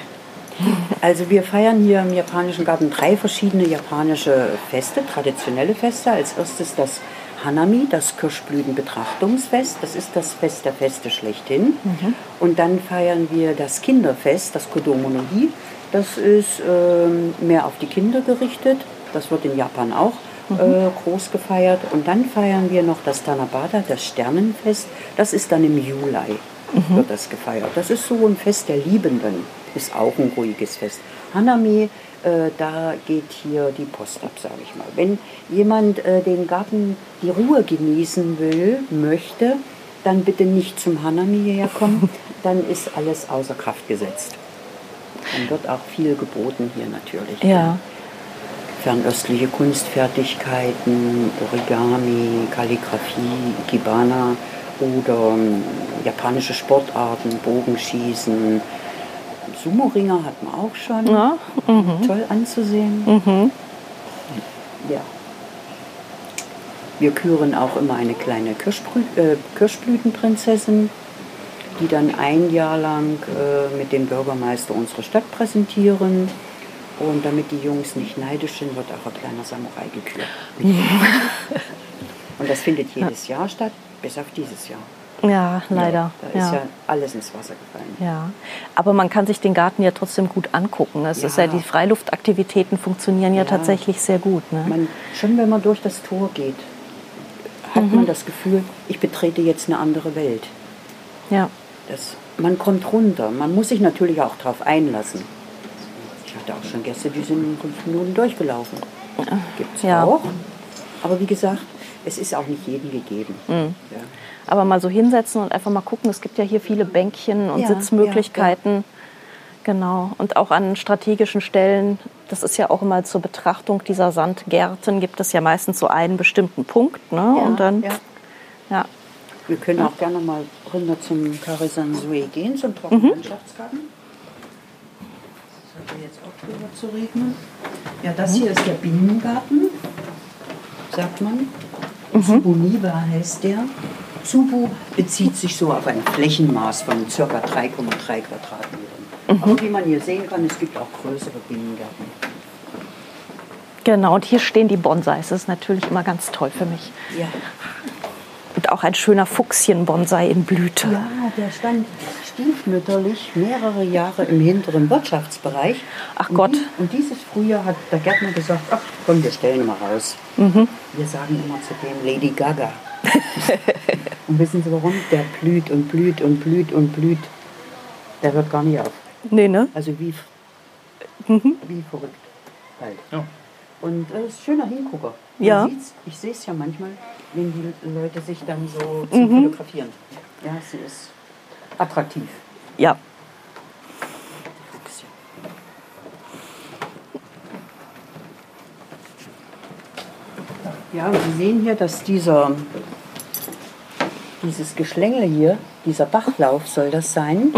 Also wir feiern hier im japanischen Garten drei verschiedene japanische Feste, traditionelle Feste. Als erstes das Hanami, das Kirschblütenbetrachtungsfest. Das ist das Fest der Feste schlechthin. Und dann feiern wir das Kinderfest, das Kodomo no Hi. Das ist ähm, mehr auf die Kinder gerichtet. Das wird in Japan auch äh, groß gefeiert. Und dann feiern wir noch das Tanabata, das Sternenfest. Das ist dann im Juli wird das gefeiert. Das ist so ein Fest der Liebenden. Ist auch ein ruhiges Fest. Hanami, äh, da geht hier die Post ab, sage ich mal. Wenn jemand äh, den Garten, die Ruhe genießen will, möchte, dann bitte nicht zum Hanami hierher kommen. (laughs) Dann ist alles außer Kraft gesetzt. Dann wird auch viel geboten hier natürlich. Ja. Fernöstliche Kunstfertigkeiten, Origami, Kalligraphie, Ikebana oder ähm, japanische Sportarten, Bogenschießen. Sumo-Ringer hat man auch schon. Ja, Toll anzusehen. Ja. Wir küren auch immer eine kleine Kirschbrü äh, Kirschblütenprinzessin, die dann ein Jahr lang äh, mit dem Bürgermeister unsere Stadt präsentieren. Und damit die Jungs nicht neidisch sind, wird auch ein kleiner Samurai gekürt. (laughs) Und das findet jedes Jahr statt, bis auf dieses Jahr. Ja, leider. Da ist ja alles ins Wasser gefallen. Ja, aber man kann sich den Garten ja trotzdem gut angucken. Es ist ja Ja. die Freiluftaktivitäten funktionieren ja, Ja. tatsächlich sehr gut. Ne? Man, schon wenn man durch das Tor geht, hat man das Gefühl, ich betrete jetzt eine andere Welt. Ja, Das, man kommt runter. Man muss sich natürlich auch darauf einlassen. Ich hatte auch schon Gäste, die sind in fünf Minuten durchgelaufen. Gibt es Ja. auch. Aber wie gesagt, es ist auch nicht jedem gegeben. Mhm. Ja. aber mal so hinsetzen und einfach mal gucken. Es gibt ja hier viele Bänkchen und Ja, Sitzmöglichkeiten. Genau. Und auch an strategischen Stellen, das ist ja auch immer zur Betrachtung dieser Sandgärten, gibt es ja meistens so einen bestimmten Punkt. Ne? Ja, und dann, ja. ja. Wir können auch gerne mal runter zum Karisansue gehen, zum Trockenlandschaftsgarten. Das hat jetzt auch drüber zu regnen. Ja, das hier ist der Binnengarten, sagt man. Tsubuniba heißt der. Tsubu bezieht sich so auf ein Flächenmaß von ca. 3,3 Quadratmetern. Aber wie man hier sehen kann, es gibt auch größere Binnengärten. Genau, und hier stehen die Bonsais. Das ist natürlich immer ganz toll für mich. Ja. Auch ein schöner Fuchschen-Bonsai in Blüte. Ja, der stand stiefmütterlich mehrere Jahre im hinteren Wirtschaftsbereich. Ach und Gott. Die, und dieses Frühjahr hat der Gärtner gesagt, ach komm, wir stellen ihn mal raus. Wir sagen immer zu dem Lady Gaga. (laughs) und wissen Sie warum? Der blüht und blüht und blüht und blüht. Der hört gar nicht auf. Nee, ne? Also wie, wie verrückt. Halt. Ja. Und äh, ist ein schöner Hingucker. Man Ja. ich sehe es ja manchmal, wenn die Leute sich dann so zum Fotografieren. Ja, sie ist attraktiv. Ja. Ja, und Sie sehen hier, dass dieser, dieses Geschlängel hier, dieser Bachlauf soll das sein,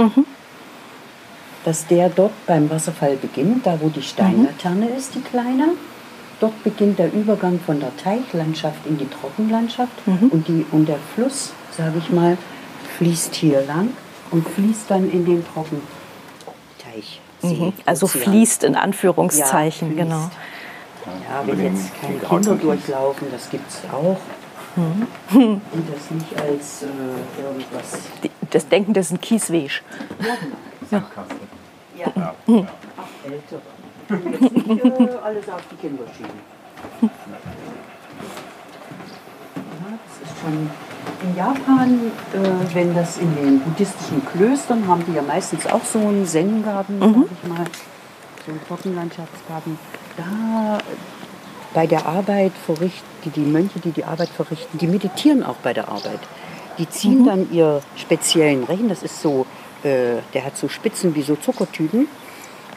dass der dort beim Wasserfall beginnt, da wo die Steinlaterne ist, die kleine. Dort beginnt der Übergang von der Teichlandschaft in die Trockenlandschaft und, die, und der Fluss, sage ich mal, fließt hier lang und fließt dann in den Trockenteich. Mhm. Also Ozean. fließt in Anführungszeichen, Ja, fließt. genau. Ja, wenn jetzt keine Kinder durchlaufen, das gibt es auch. Mhm. Und das nicht als äh, irgendwas. Das Denken, das ist ein Kiesweg. Ja, genau. Sandkasten. Ja, Ja. ach, ältere. Jetzt nicht äh, alles auf die Kinder schieben. Ja, das ist schon. In Japan, äh, wenn das in den buddhistischen Klöstern haben die ja meistens auch so einen Zen-Garten, sag ich mal, so einen Trockenlandschaftsgarten. Da bei der Arbeit verrichten, die, die Mönche, die die Arbeit verrichten, die meditieren auch bei der Arbeit. Die ziehen dann ihr speziellen Rechen, das ist so, äh, der hat so Spitzen wie so Zuckertüten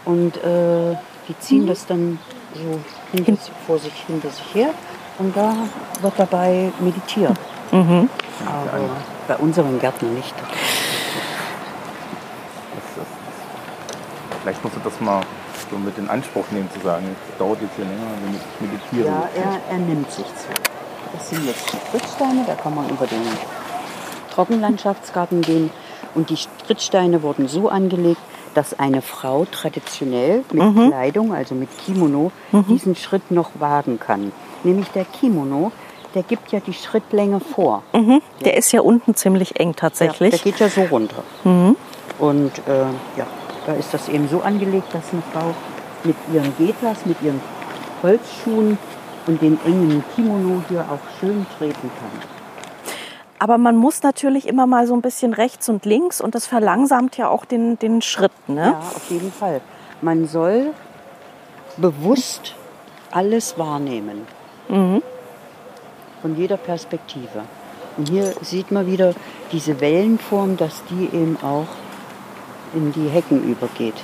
und äh, die ziehen das dann so hinter, sich- vor sich hinter sich her und da wird dabei meditiert. Aber bei unseren Gärtnern nicht. Das ist, vielleicht musst du das mal so mit in Anspruch nehmen, zu sagen, es dauert jetzt hier länger, wenn ich meditiere. Ja, er, er nimmt sich Zeit. Das sind jetzt Strittsteine, da kann man über den Trockenlandschaftsgarten gehen. Und die Strittsteine wurden so angelegt, dass eine Frau traditionell mit Kleidung, also mit Kimono, diesen Schritt noch wagen kann. Nämlich der Kimono, der gibt ja die Schrittlänge vor. Mhm. Der ist ja unten ziemlich eng Ja, tatsächlich. der geht ja so runter. Und äh, ja, da ist das eben so angelegt, dass eine Frau mit ihren Getas, mit ihren Holzschuhen und den engen Kimono hier auch schön treten kann. Aber man muss natürlich immer mal so ein bisschen rechts und links und das verlangsamt ja auch den, den Schritt. Ne? Ja, auf jeden Fall. Man soll bewusst alles wahrnehmen. Von jeder Perspektive. Und hier sieht man wieder diese Wellenform, dass die eben auch in die Hecken übergeht.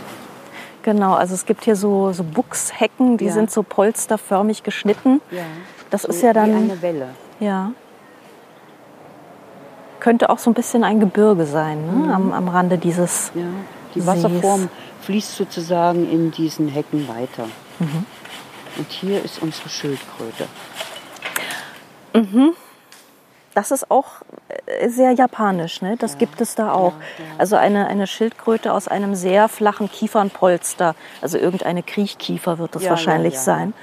Genau, also es gibt hier so, so Buchshecken, die Ja. sind so polsterförmig geschnitten. Ja. Das so ist ja dann- Wie eine Welle. Ja. Könnte auch so ein bisschen ein Gebirge sein, ne? am, am Rande dieses. Ja, die Sees. Wasserform fließt sozusagen in diesen Hecken weiter. Mhm. Und hier ist unsere Schildkröte. Das ist auch äh, sehr japanisch, ne? Das gibt es da auch. Also eine, eine Schildkröte aus einem sehr flachen Kiefernpolster, also irgendeine Kriechkiefer wird das Ja, wahrscheinlich ja, ja. sein.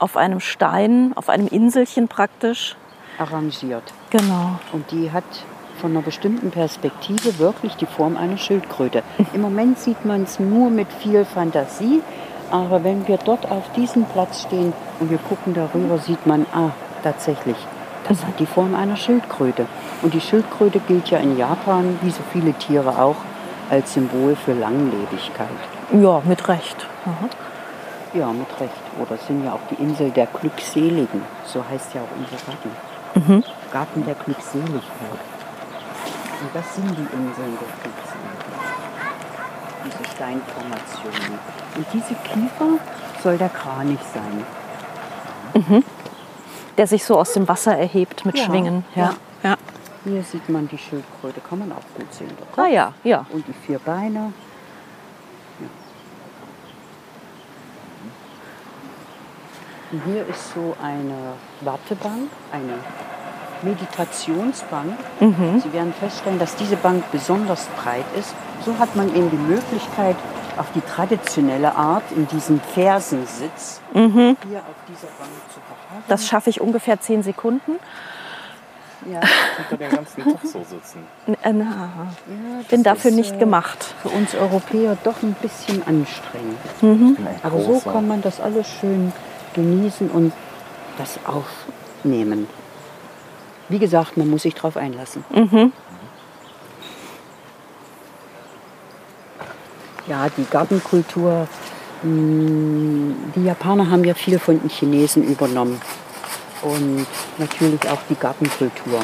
Auf einem Stein, auf einem Inselchen praktisch. Arrangiert. Genau. Und die hat von einer bestimmten Perspektive wirklich die Form einer Schildkröte. Im Moment sieht man es nur mit viel Fantasie, aber wenn wir dort auf diesem Platz stehen und wir gucken darüber, sieht man, ah, tatsächlich, das hat die Form einer Schildkröte. Und die Schildkröte gilt ja in Japan, wie so viele Tiere auch, als Symbol für Langlebigkeit. Ja, mit Recht. Aha. Ja, mit Recht. Oder es sind ja auch die Insel der Glückseligen. So heißt ja auch unser Garten. Garten der Glückseligkeit. Und das sind die Inseln der Glückseligkeit. Diese Steinformationen. Und diese Kiefer soll der Kranich sein. Der sich so aus dem Wasser erhebt mit Ja, Schwingen. Ja. ja. Hier sieht man die Schildkröte, kann man auch gut sehen. Der Ah ja, ja. Und die vier Beine. Ja. Und hier ist so eine Wartebank, eine Meditationsbank. Sie werden feststellen, dass diese Bank besonders breit ist. So hat man eben die Möglichkeit, auf die traditionelle Art in diesem Fersensitz hier auf dieser Bank zu verharren. Das schaffe ich ungefähr zehn Sekunden. ja. Unter den ganzen Tag so sitzen. N- äh, na, Ja, bin dafür ist, nicht äh, gemacht. Für uns Europäer doch ein bisschen anstrengend. Ein Aber so kann man das alles schön genießen und das aufnehmen. Wie gesagt, man muss sich darauf einlassen. Ja, die Gartenkultur, mh, die Japaner haben ja viel von den Chinesen übernommen. Und natürlich auch die Gartenkultur.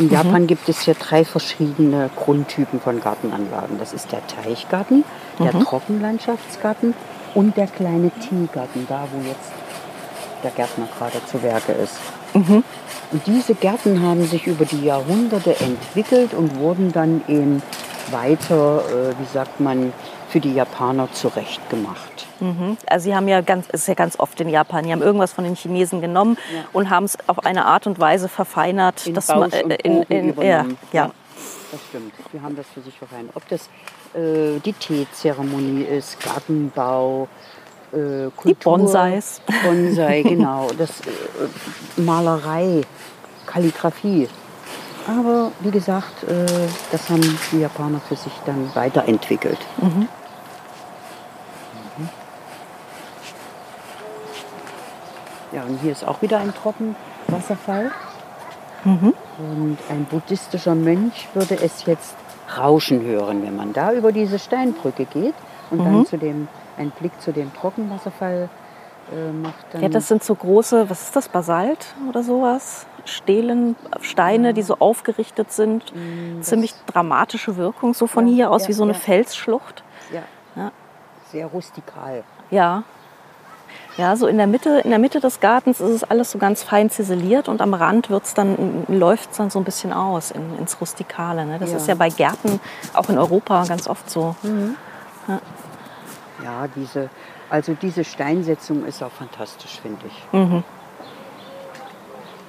In Japan gibt es ja drei verschiedene Grundtypen von Gartenanlagen. Das ist der Teichgarten, der Trockenlandschaftsgarten und der kleine Teegarten, da wo jetzt der Gärtner gerade zu Werke ist. Und diese Gärten haben sich über die Jahrhunderte entwickelt und wurden dann eben weiter, äh, wie sagt man, für die Japaner zurechtgemacht. Mhm. Also sie haben ja ganz, es ist ja ganz oft in Japan, die haben irgendwas von den Chinesen genommen Ja. und haben es auf eine Art und Weise verfeinert, In dass man äh, in, Bogen in, ja, ja. Das stimmt. Wir haben das für sich verfeinert. Ob das äh, die Teezeremonie ist, Gartenbau, äh, Kultur, Die Bonsais. Bonsai, (laughs) genau. Das äh, Malerei, Kalligrafie. Aber wie gesagt, äh, das haben die Japaner für sich dann weiterentwickelt. Mhm. Ja, und hier ist auch wieder ein Trockenwasserfall. Und ein buddhistischer Mönch würde es jetzt rauschen hören, wenn man da über diese Steinbrücke geht und dann zu dem, einen Blick zu dem Trockenwasserfall äh, macht. Dann ja, das sind so große, was ist das, Basalt oder sowas? Stelen, Steine, die so aufgerichtet sind. Ziemlich dramatische Wirkung, so von Ja, hier aus ja, wie so eine ja. Felsschlucht. ja, Ja. sehr rustikal. Ja. Ja, so in der Mitte, in der Mitte des Gartens ist es alles so ganz fein ziseliert und am Rand wird's dann, läuft es dann so ein bisschen aus in, ins Rustikale. Ne? Das Ja. ist ja bei Gärten auch in Europa ganz oft so. Ja, diese, also diese Steinsetzung ist auch fantastisch, finde ich. Mhm.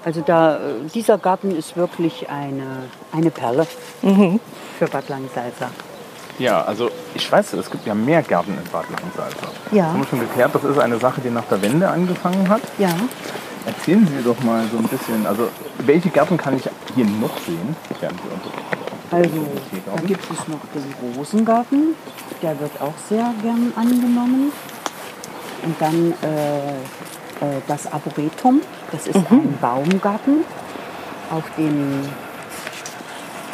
Also da, äh, dieser Garten ist wirklich eine, eine Perle Mhm. für Bad Langensalza. Ja, also ich weiß, es gibt ja mehr Gärten in Bad Langensalza. Ja. Das haben wir schon geklärt. Das ist eine Sache, die nach der Wende angefangen hat. Ja, Erzählen Sie doch mal so ein bisschen, also welche Gärten kann ich hier noch sehen? Während wir uns- also da gibt es noch den Rosengarten, der wird auch sehr gern angenommen. Und dann äh, äh, das Arboretum, das ist ein Baumgarten auf dem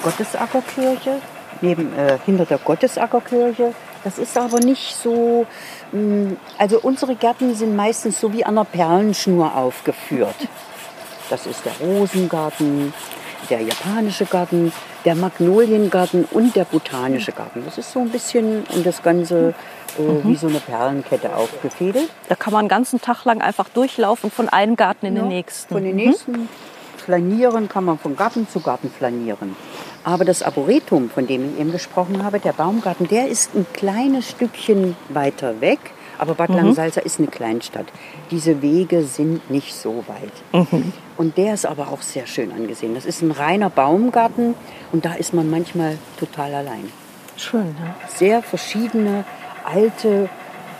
Gottesackerkirche, neben, äh, hinter der Gottesackerkirche. Das ist aber nicht so, mh, also unsere Gärten sind meistens so wie an einer Perlenschnur aufgeführt. Das ist der Rosengarten, der japanische Garten, der Magnoliengarten und der botanische Garten. Das ist so ein bisschen und das Ganze äh, wie so eine Perlenkette aufgefädelt. Da kann man einen ganzen Tag lang einfach durchlaufen von einem Garten in den Ja, nächsten. Von den nächsten flanieren kann man von Garten zu Garten flanieren. Aber das Arboretum, von dem ich eben gesprochen habe, der Baumgarten, der ist ein kleines Stückchen weiter weg. Aber Bad Langensalza ist eine Kleinstadt. Diese Wege sind nicht so weit. Und der ist aber auch sehr schön angesehen. Das ist ein reiner Baumgarten und da ist man manchmal total allein. Schön, ja. Sehr verschiedene, alte,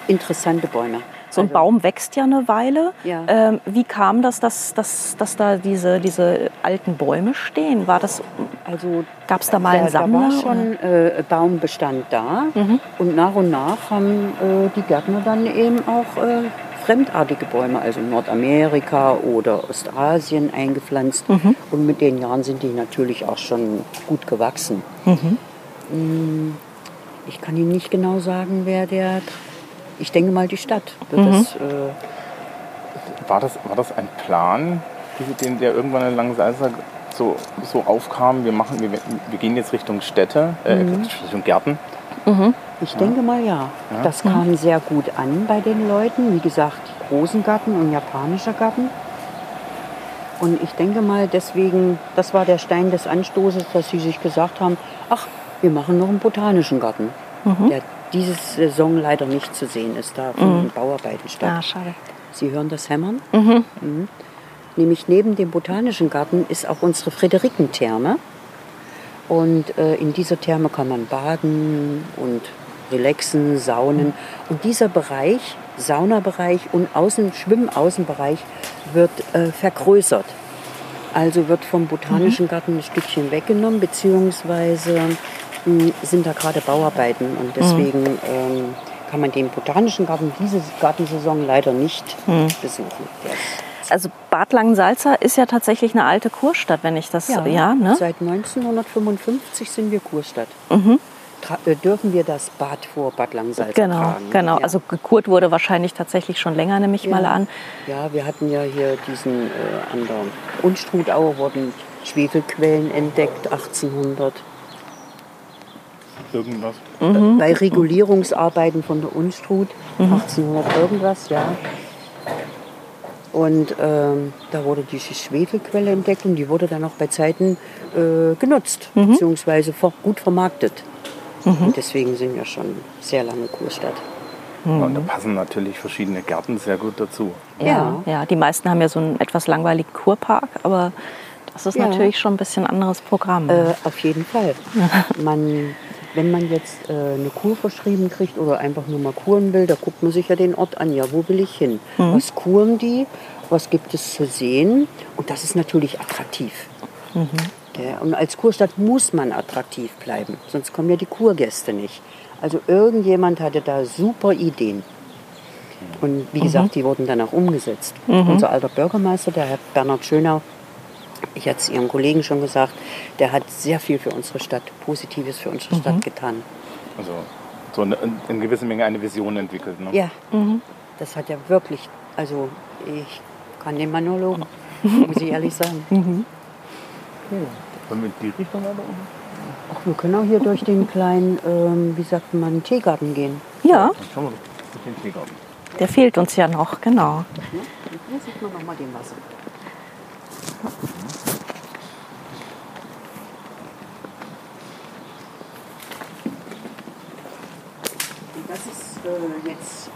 interessante Bäume. So ein Also- Baum wächst ja eine Weile. Ja. Ähm, wie kam das, dass, dass, dass da diese, diese alten Bäume stehen? War das, Also gab es da mal einen da, da Sammler? war schon äh, Baumbestand da und nach und nach haben äh, die Gärtner dann eben auch äh, fremdartige Bäume, also Nordamerika oder Ostasien eingepflanzt und mit den Jahren sind die natürlich auch schon gut gewachsen. Mm, Ich kann Ihnen nicht genau sagen, wer der, ich denke mal die Stadt wird das, äh, War das, war das ein Plan, den der irgendwann in Langensalza so, so aufkam? Wir, machen, wir, wir gehen jetzt Richtung Städte, äh, Richtung Gärten. Ich denke mal ja. Das kam sehr gut an bei den Leuten. Wie gesagt, Rosengarten und japanischer Garten. Und ich denke mal, deswegen, das war der Stein des Anstoßes, dass sie sich gesagt haben, ach, wir machen noch einen botanischen Garten, der diese Saison leider nicht zu sehen ist. Da finden Bauarbeiten statt. Ja, schade. Sie hören das Hämmern? Mhm. Nämlich neben dem Botanischen Garten ist auch unsere Friederikentherme. Und äh, in dieser Therme kann man baden und relaxen, saunen. Und dieser Bereich, Saunabereich und Außen, Schwimmaußenbereich wird äh, vergrößert. Also wird vom Botanischen Garten ein Stückchen weggenommen, beziehungsweise sind da gerade Bauarbeiten und deswegen ähm, kann man den Botanischen Garten diese Gartensaison leider nicht besuchen. Der ist Also Bad Langensalza ist ja tatsächlich eine alte Kurstadt, wenn ich das ja, ne? Seit 1955 sind wir Kurstadt. Tra äh, dürfen wir das Bad vor Bad Langensalza Genau, tragen. genau. Ja. Also gekurt wurde wahrscheinlich tatsächlich schon länger, nehme ich mal Ja. an. Ja, wir hatten ja hier diesen, äh, an der Unstrutauer wurden Schwefelquellen entdeckt, 1800. Irgendwas. Mhm. Bei Regulierungsarbeiten von der Unstrut, 1800 irgendwas, ja. Und ähm, da wurde diese Schwefelquelle entdeckt und die wurde dann auch bei Zeiten äh, genutzt, Mhm. beziehungsweise ver gut vermarktet. Und deswegen sind wir schon sehr lange Kurstadt. Und da passen natürlich verschiedene Gärten sehr gut dazu. Ja. ja, die meisten haben ja so einen etwas langweiligen Kurpark, aber das ist Ja. natürlich schon ein bisschen anderes Programm. Äh, auf jeden Fall. (laughs) Man, wenn man jetzt äh, eine Kur verschrieben kriegt oder einfach nur mal kuren will, da guckt man sich ja den Ort an. Ja, wo will ich hin? Was kuren die? Was gibt es zu sehen? Und das ist natürlich attraktiv. Ja, und als Kurstadt muss man attraktiv bleiben, sonst kommen ja die Kurgäste nicht. Also irgendjemand hatte da super Ideen. Und wie gesagt, die wurden dann auch umgesetzt. Unser alter Bürgermeister, der Herr Bernhard Schönau, ich hatte es Ihrem Kollegen schon gesagt, der hat sehr viel für unsere Stadt, Positives für unsere Stadt getan. Also so eine, in gewisser Menge eine Vision entwickelt. Ne? Ja, das hat er wirklich, also ich kann den Mann nur loben, (laughs) muss ich ehrlich sagen. Wollen wir in die Richtung weiter? Ach, wir können auch hier durch den (laughs) kleinen, ähm, wie sagt man, Teegarten gehen. ja, Dann schauen wir doch durch den Teegarten. der fehlt uns ja noch, genau. Hier sieht man nochmal den Wasser. Und das ist äh, jetzt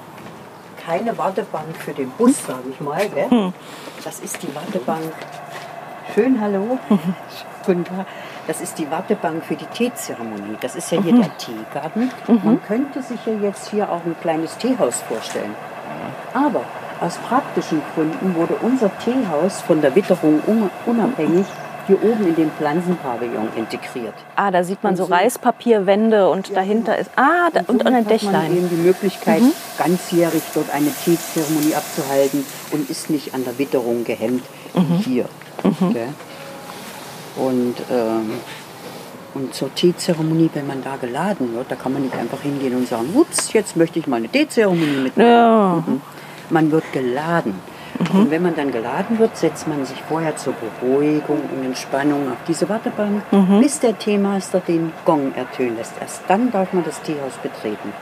keine Wartebank für den Bus, sage ich mal. Gell? Das ist die Wartebank. Schön, hallo. (laughs) Guten Tag. Das ist die Wartebank für die Teezeremonie. Das ist ja hier der Teegarten. Man könnte sich ja jetzt hier auch ein kleines Teehaus vorstellen. Aber aus praktischen Gründen wurde unser Teehaus von der Witterung un- unabhängig hier oben in den Pflanzenpavillon integriert. Ah, da sieht man Und so so- Reispapier-Wände und dahinter ist. Ah, da, und, und ein hat man Dächlein. eben die Möglichkeit, ganzjährig dort eine Teezeremonie abzuhalten und ist nicht an der Witterung gehemmt wie hier. Gell? Und, ähm, und zur Teezeremonie, wenn man da geladen wird, da kann man nicht einfach hingehen und sagen, ups, jetzt möchte ich mal eine Teezeremonie mitmachen. Ja. Mhm. Man wird geladen. Und wenn man dann geladen wird, setzt man sich vorher zur Beruhigung und Entspannung auf diese Wartebank, bis der Teemeister den Gong ertönen lässt. Erst dann darf man das Teehaus betreten.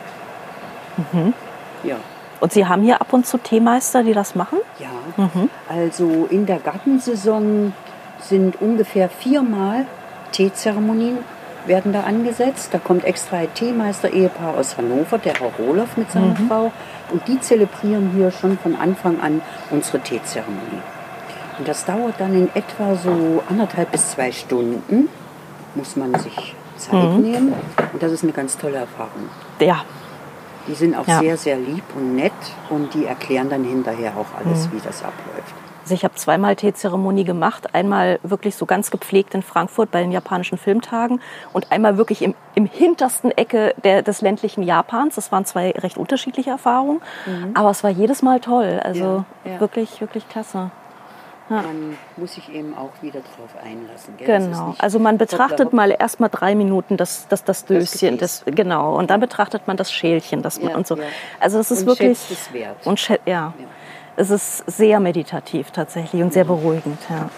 Ja. Und Sie haben hier ab und zu Teemeister, die das machen? Ja, also in der Gartensaison sind ungefähr viermal Teezeremonien werden da angesetzt. Da kommt extra ein Teemeister-Ehepaar aus Hannover, der Herr Roloff mit seiner Frau. Und die zelebrieren hier schon von Anfang an unsere Teezeremonie. Und das dauert dann in etwa so anderthalb bis zwei Stunden. Muss man sich Zeit nehmen. Und das ist eine ganz tolle Erfahrung. Ja. Die sind auch Ja. sehr, sehr lieb und nett und die erklären dann hinterher auch alles, wie das abläuft. Also ich habe zweimal Teezeremonie gemacht. Einmal wirklich so ganz gepflegt in Frankfurt bei den japanischen Filmtagen und einmal wirklich im, im hintersten Ecke der, des ländlichen Japans. Das waren zwei recht unterschiedliche Erfahrungen. Aber es war jedes Mal toll. Also Ja, ja. wirklich, wirklich klasse. Man muss sich eben auch wieder drauf einlassen. Gell? Das Genau. Also man betrachtet mal erst mal drei Minuten das, das, das Döschen, Gefäß. das, genau. Und dann betrachtet man das Schälchen, das man Ja, und so. ja. Also es ist Und wirklich schätzt es wert. und schä- ja. Es ist sehr meditativ tatsächlich und sehr beruhigend. Ja.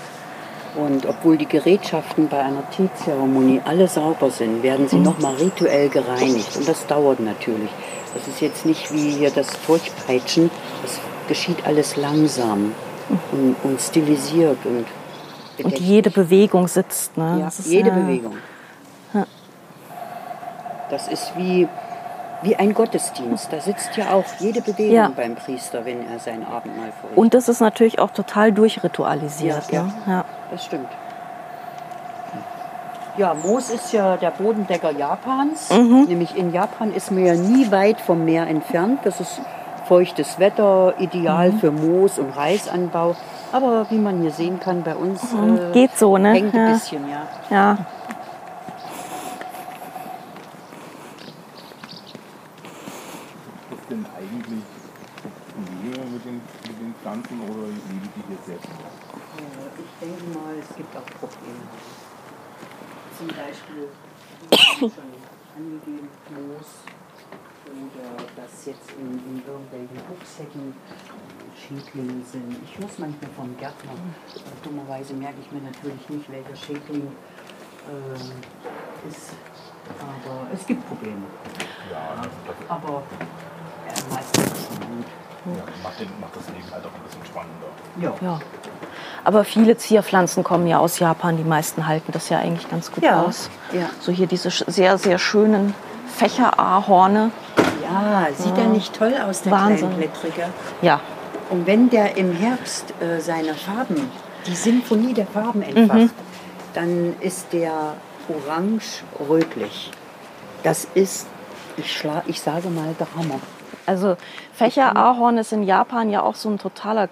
Und obwohl die Gerätschaften bei einer Teezeremonie alle sauber sind, werden sie nochmal rituell gereinigt. Und das dauert natürlich. Das ist jetzt nicht wie hier das Durchpeitschen. Das geschieht alles langsam und, und stilisiert und Und jede Bewegung sitzt. Ne? Ja, ist, jede ja, Bewegung. Das ist wie, wie ein Gottesdienst. Da sitzt ja auch jede Bewegung Ja. beim Priester, wenn er sein Abendmahl verrichtet. Und das ist natürlich auch total durchritualisiert. Ja, ne? ja. Das stimmt. Ja, Moos ist ja der Bodendecker Japans. Nämlich in Japan ist man ja nie weit vom Meer entfernt. Das ist feuchtes Wetter, ideal für Moos und Reisanbau. Aber wie man hier sehen kann, bei uns äh, Geht so, ne? hängt ein Ja. bisschen, ja. Ja. Ist denn eigentlich Probleme mit den, mit den Pflanzen oder leben die hier selbst? Ich denke mal, es gibt auch Probleme. Zum Beispiel, wie schon angegeben, Moos oder dass jetzt in, in irgendwelchen Hochsäcken Schädlinge sind. Ich muss manchmal vom Gärtner. Dummerweise merke ich mir natürlich nicht, welcher Schädling äh, ist. Aber es gibt Probleme. Ja, Aber äh, meistens ist es schon gut. ja, macht, den, macht das Leben halt auch ein bisschen spannender. Ja. ja. Aber viele Zierpflanzen kommen ja aus Japan. Die meisten halten das ja eigentlich ganz gut Ja, aus. ja. So hier diese sehr, sehr schönen Fächerahorne. Ja, sieht er nicht toll aus, der Wahnsinn. Kleinblättrige? Ja, Und wenn der im Herbst äh, seine Farben, die Symphonie der Farben entfacht, dann ist der orange-rötlich. Das ist, ich, schla ich sage mal, der Hammer. also Fächerahorn ist in Japan ja auch so ein totaler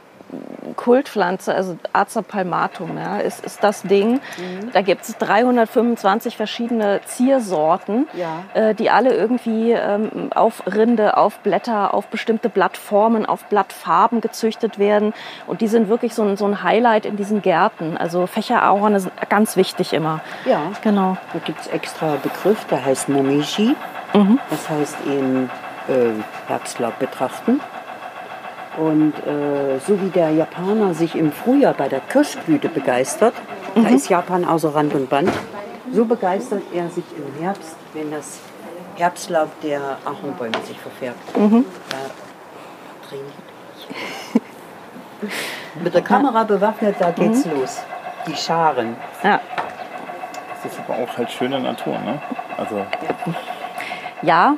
Kultpflanze, also Acer palmatum, ja, ist, ist das Ding. Mhm. Da gibt es 325 verschiedene Ziersorten, Ja. äh, die alle irgendwie ähm, auf Rinde, auf Blätter, auf bestimmte Blattformen, auf Blattfarben gezüchtet werden. Und die sind wirklich so ein, so ein Highlight in diesen Gärten. Also Fächerahorne sind ganz wichtig immer. Ja. Genau. Da gibt es extra Begriff, der heißt Momeji. Das heißt eben äh, Herbstlaub betrachten. Und äh, so wie der Japaner sich im Frühjahr bei der Kirschblüte begeistert, da ist Japan außer Rand und Band, so begeistert er sich im Herbst, wenn das Herbstlaub der Ahornbäume sich verfärbt. Da drehen die durch. Mit der Kamera bewaffnet, da geht's los. Die Scharen. Ja. Das ist aber auch halt schöne Natur, ne? Also, Ja,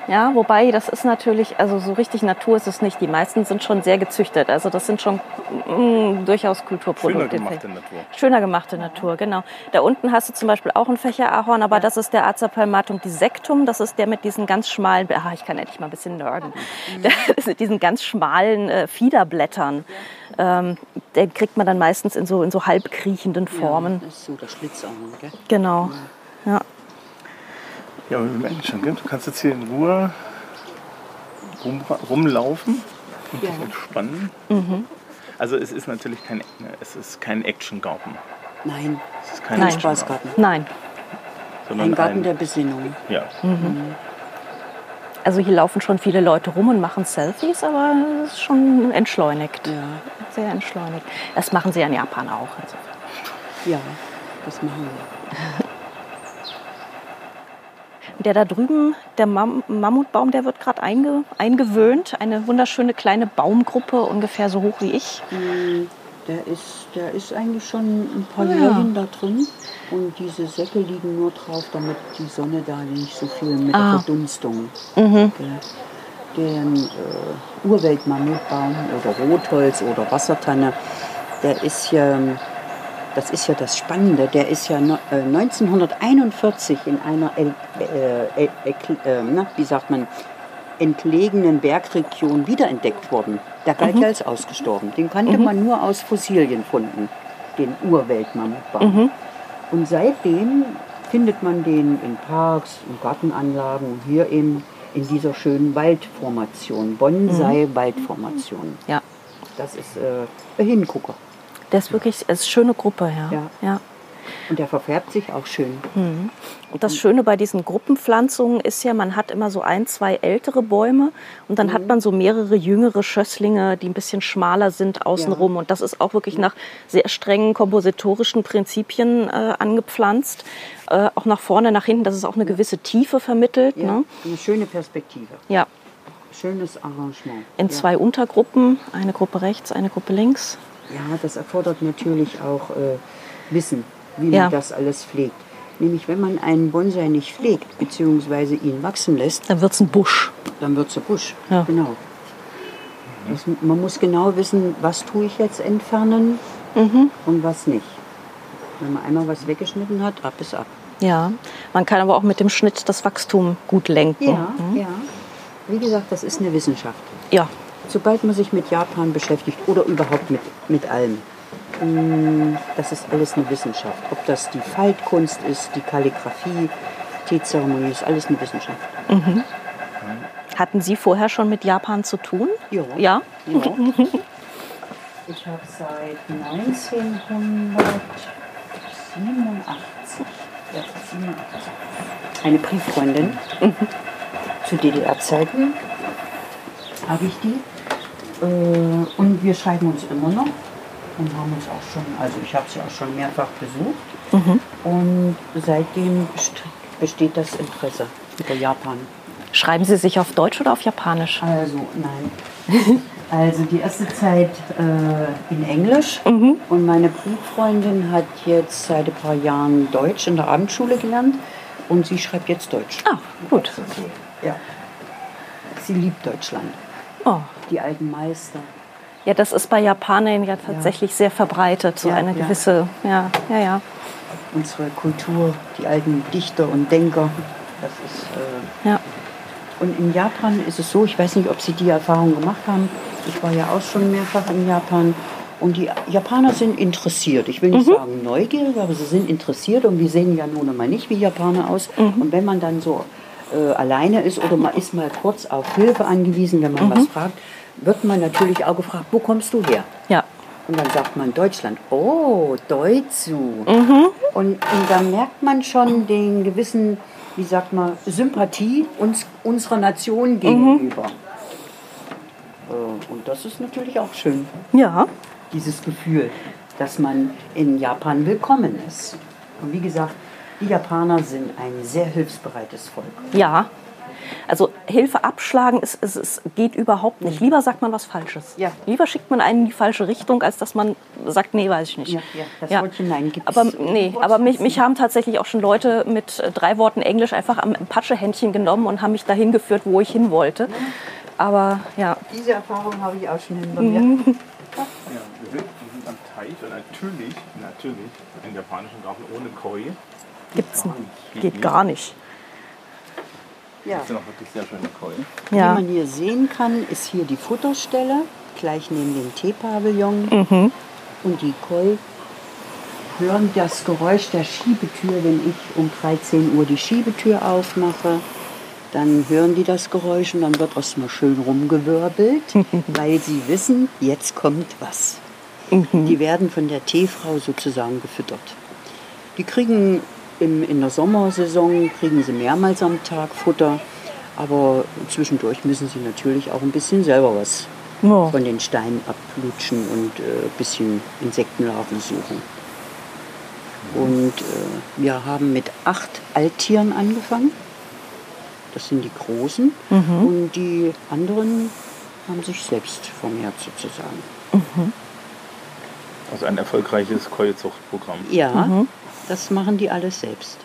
ja, wobei das ist natürlich, also so richtig Natur ist es nicht. Die meisten sind schon sehr gezüchtet. Also das sind schon mm, durchaus Kulturprodukte. schöner gemachte Natur. Schöner gemachte Natur, genau. Da unten hast du zum Beispiel auch ein Fächerahorn, aber das ist der Azapalmatum dissectum. Das ist der mit diesen ganz schmalen, ah, ich kann endlich mal ein bisschen nerden, (laughs) der, mit diesen ganz schmalen äh, Fiederblättern. Ähm, den kriegt man dann meistens in so, in so halbkriechenden Formen. Das ist so der Schlitzahorn, gell? Genau. Ja. Ja, aber wir merken schon, gell? du kannst jetzt hier in Ruhe rum, rumlaufen und dich Ja. entspannen. Also es ist natürlich kein, es ist kein Actiongarten. Nein, Es ist kein Nein. Spaßgarten. Nein. sondern Ein Garten ein, der Besinnung. ja. Also hier laufen schon viele Leute rum und machen Selfies, aber es ist schon entschleunigt. Ja. Sehr entschleunigt. Das machen sie ja in Japan auch. insofern. Ja, das machen wir. (laughs) Der da drüben, der Mam Mammutbaum, der wird gerade einge eingewöhnt. Eine wunderschöne kleine Baumgruppe, ungefähr so hoch wie ich. Der ist, der ist eigentlich schon ein paar Ja. Jährchen da drin. Und diese Säcke liegen nur drauf, damit die Sonne da nicht so viel mit Ah. der Verdunstung. Gell. Den äh, Urweltmammutbaum oder Rotholz oder Wassertanne, der ist ja, das ist ja das Spannende, der ist ja no- äh, 1941 in einer, äh, Ekl- äh, na, wie sagt man, entlegenen Bergregion wiederentdeckt worden. Der galt ja als ausgestorben. Den kannte man nur aus Fossilienfunden, den Urweltmammutbaum. Und seitdem findet man den in Parks, in Gartenanlagen hier eben in dieser schönen Waldformation, Bonsai-Waldformation. Ja, Das ist äh, ein Hingucker. Der ist wirklich, es ist eine schöne Gruppe, ja. Ja. ja. Und der verfärbt sich auch schön. Und das Schöne bei diesen Gruppenpflanzungen ist ja, man hat immer so ein, zwei ältere Bäume und dann hat man so mehrere jüngere Schösslinge, die ein bisschen schmaler sind außenrum. Und das ist auch wirklich nach sehr strengen kompositorischen Prinzipien äh, angepflanzt. Äh, auch nach vorne, nach hinten, dass es auch eine gewisse Tiefe vermittelt. Ja, Ne? Eine schöne Perspektive. ja. Schönes Arrangement. In ja. zwei Untergruppen, eine Gruppe rechts, eine Gruppe links. Ja, das erfordert natürlich auch äh, Wissen, wie Ja. man das alles pflegt. Nämlich, wenn man einen Bonsai nicht pflegt, beziehungsweise ihn wachsen lässt, Dann wird es ein Busch. dann wird es ein Busch. Ja. Genau. Das, man muss genau wissen, was tue ich jetzt entfernen Mhm. und was nicht. Wenn man einmal was weggeschnitten hat, ab ist ab. Ja, man kann aber auch mit dem Schnitt das Wachstum gut lenken. Ja, ja. Wie gesagt, das ist eine Wissenschaft. Ja, Sobald man sich mit Japan beschäftigt oder überhaupt mit, mit allem, mm, das ist alles eine Wissenschaft. Ob das die Faltkunst ist, die Kalligrafie, Teezeremonie, ist alles eine Wissenschaft. hatten Sie vorher schon mit Japan zu tun? Ja. Ja? Ja. Ich habe seit 1987, ja, 87 eine Brieffreundin. Zu DDR-Zeiten habe ich die. Äh, Und wir schreiben uns immer noch und haben uns auch schon, also ich habe sie auch schon mehrfach besucht. Und seitdem best- besteht das Interesse über Japan. Schreiben Sie sich auf Deutsch oder auf Japanisch? Also, nein. (laughs) Also die erste Zeit äh, in Englisch und meine Brieffreundin hat jetzt seit ein paar Jahren Deutsch in der Abendschule gelernt und sie schreibt jetzt Deutsch. Ah, gut. Okay. Ja. Sie liebt Deutschland, Oh. die alten Meister. Ja, das ist bei Japanern ja tatsächlich sehr verbreitet, so Ja, eine ja. gewisse, ja, ja, ja. Unsere Kultur, die alten Dichter und Denker. Das ist, äh, ja. Und in Japan ist es so, ich weiß nicht, ob Sie die Erfahrung gemacht haben. Ich war ja auch schon mehrfach in Japan. Und die Japaner sind interessiert. Ich will nicht sagen neugierig, aber sie sind interessiert. Und wir sehen ja nun mal nicht wie Japaner aus. Und wenn man dann so äh, alleine ist oder man ist mal kurz auf Hilfe angewiesen, wenn man was fragt, wird man natürlich auch gefragt, wo kommst du her? ja. Und dann sagt man Deutschland. Oh, Deutschu. Und, und da merkt man schon den gewissen, wie sagt man, Sympathie uns, unserer Nation gegenüber. Äh, Und das ist natürlich auch schön, Ja, dieses Gefühl, dass man in Japan willkommen ist. Und wie gesagt, die Japaner sind ein sehr hilfsbereites Volk. ja. Also Hilfe abschlagen, ist, ist, es geht überhaupt nicht. Lieber sagt man was Falsches. Ja. Lieber schickt man einen in die falsche Richtung, als dass man sagt, nee, weiß ich nicht. Ja, ja, das Wörtchen Nein gibt's Aber nee, aber mich, mich haben tatsächlich auch schon Leute mit äh, drei Worten Englisch einfach am Patschehändchen genommen und haben mich dahin geführt, wo ich hin wollte. Aber ja, Diese Erfahrung habe ich auch schon hinter mir. Ja, wir sind, wir sind am Teich und natürlich, natürlich, einen japanischen Garten ohne Koi. Gibt's Geht geht nicht. gar nicht. Ja. Das sind auch wirklich sehr schöne Koi. Ja. Wie man hier sehen kann, ist hier die Futterstelle, gleich neben dem Teepavillon. Mhm. Und die Koi hören das Geräusch der Schiebetür, wenn ich um 13 Uhr die Schiebetür aufmache. Dann hören die das Geräusch und dann wird erstmal schön rumgewirbelt, (laughs) weil sie wissen, jetzt kommt was. Die werden von der Teefrau sozusagen gefüttert. Die kriegen im, in der Sommersaison kriegen sie mehrmals am Tag Futter, aber zwischendurch müssen sie natürlich auch ein bisschen selber was Ja. von den Steinen ablutschen und äh, ein bisschen Insektenlarven suchen. Und äh, wir haben mit acht Alttieren angefangen. Das sind die großen. Und die anderen haben sich selbst vermehrt sozusagen. Also ein erfolgreiches Koi-Zuchtprogramm. Ja, das machen die alles selbst.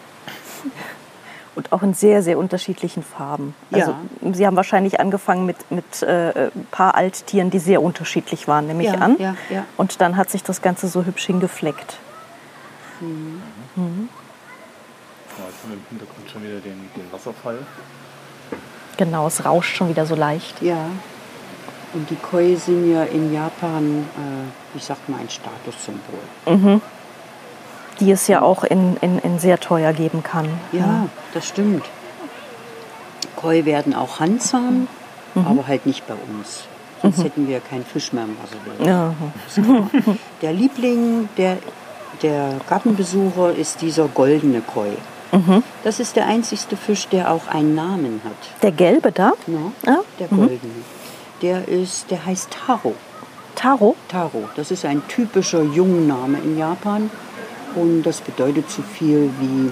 Und auch in sehr, sehr unterschiedlichen Farben. Also Sie haben wahrscheinlich angefangen mit, mit äh, ein paar Alttieren, die sehr unterschiedlich waren, nehme ich Ja, an. ja, ja. Und dann hat sich das Ganze so hübsch hingefleckt. Ja, jetzt haben wir im Hintergrund schon wieder den, den Wasserfall. Genau, es rauscht schon wieder so leicht. Ja. Und die Koi sind ja in Japan, äh, ich sag mal, ein Statussymbol. Die es ja auch in, in, in sehr teuer geben kann. Ja, das stimmt. Koi werden auch handzahm, aber halt nicht bei uns. Sonst hätten wir keinen Fisch mehr im Wasser. Ja. Der Liebling der, der Gartenbesucher ist dieser goldene Koi. Das ist der einzigste Fisch, der auch einen Namen hat. Der gelbe da, Ja, Ja, Der goldene. Der, ist, der heißt Taro. Taro. Taro, das ist ein typischer Jungname in Japan und das bedeutet so viel wie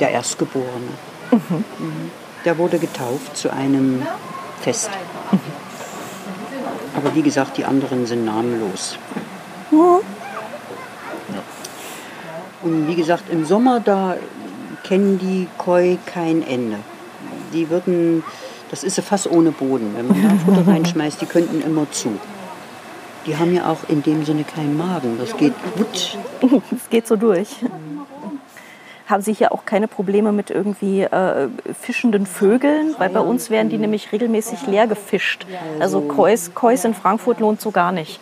der Erstgeborene. Mhm. Der wurde getauft zu einem Fest. Aber wie gesagt, die anderen sind namenlos. Und wie gesagt, im Sommer, da kennen die Koi kein Ende. Die würden, das ist ja fast ohne Boden. Wenn man da Futter (laughs) reinschmeißt, die könnten immer zu. Die haben ja auch in dem Sinne keinen Magen. Das geht wutsch. (laughs) Es geht so durch. haben Sie hier auch keine Probleme mit irgendwie äh, fischenden Vögeln? Weil bei uns werden die nämlich regelmäßig leer gefischt. Also Kois, Kois in Frankfurt lohnt so gar nicht.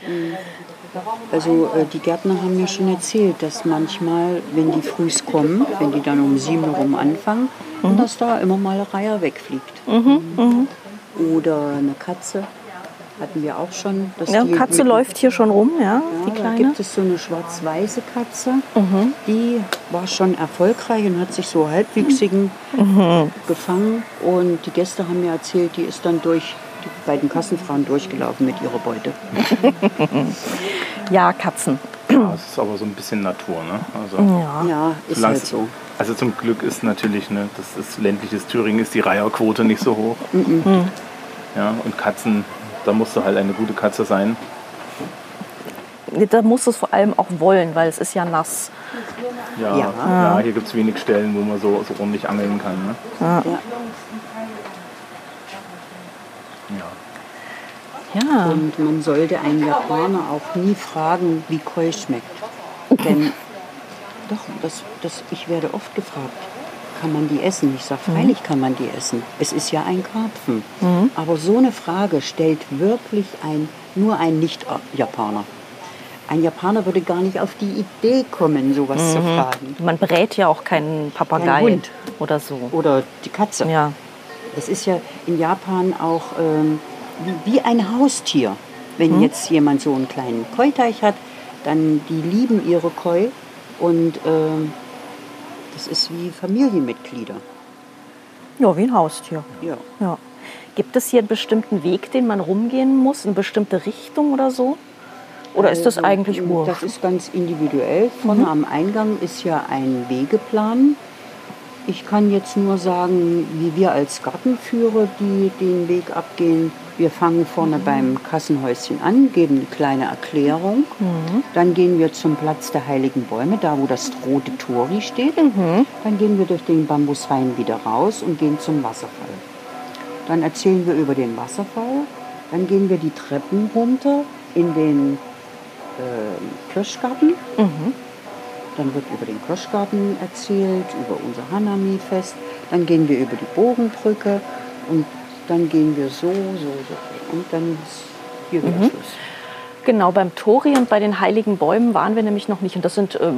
Also äh, die Gärtner haben mir schon erzählt, dass manchmal, wenn die frühs kommen, wenn die dann um sieben herum anfangen, dass da immer mal eine Reihe wegfliegt. Oder eine Katze hatten wir auch schon. dass Ja, die Katze läuft hier schon rum, ja, die Ja, da kleine. gibt es so eine schwarz-weiße Katze. Die war schon erfolgreich und hat sich so halbwüchsigen gefangen. Und die Gäste haben mir erzählt, die ist dann durch die beiden Kassenfrauen durchgelaufen mit ihrer Beute. (laughs) Ja, Katzen. Ja, es ist aber so ein bisschen Natur, ne? Also, Ja. Ja, ist halt so. Also zum Glück ist natürlich, ne, das ist ländliches Thüringen, ist die Reiherquote nicht so hoch. Ja, und Katzen, da musst du halt eine gute Katze sein. Da muss es vor allem auch wollen, weil es ist ja nass. Ja, Ja. ja. hier gibt es wenig Stellen, wo man so, so ordentlich angeln kann. Ne? Ja. Ja. Ja. Und man sollte einen Japaner auch nie fragen, wie Koi schmeckt. Denn doch, das, das, ich werde oft gefragt, kann man die essen? Ich sage, freilich kann man die essen. Es ist ja ein Karpfen. Aber so eine Frage stellt wirklich ein, nur ein Nicht-Japaner. Ein Japaner würde gar nicht auf die Idee kommen, sowas zu fragen. Man berät ja auch keinen Papagei Kein oder so. Oder die Katze. Ja. Das ist ja in Japan auch ähm, wie, wie ein Haustier. Wenn jetzt jemand so einen kleinen Koi-Teich hat, dann die lieben ihre Koi und ähm, das ist wie Familienmitglieder. ja, wie ein Haustier. Ja. Ja. Gibt es hier einen bestimmten Weg, den man rumgehen muss, in bestimmte Richtung oder so? Oder ist das Also, eigentlich Das wurscht? ist ganz individuell. Vorne am Eingang ist ja ein Wegeplan. Ich kann jetzt nur sagen, wie wir als Gartenführer die den Weg abgehen. Wir fangen vorne beim Kassenhäuschen an, geben eine kleine Erklärung. Dann gehen wir zum Platz der Heiligen Bäume, da wo das rote Tori steht. Dann gehen wir durch den Bambushain wieder raus und gehen zum Wasserfall. Dann erzählen wir über den Wasserfall. Dann gehen wir die Treppen runter in den äh, Kirschgarten. Dann wird über den Kirschgarten erzählt, über unser Hanami-Fest. Dann gehen wir über die Bogenbrücke und dann gehen wir so, so, so. Und dann ist hier wieder Schluss. Genau, beim Tori und bei den heiligen Bäumen waren wir nämlich noch nicht. Und das sind äh,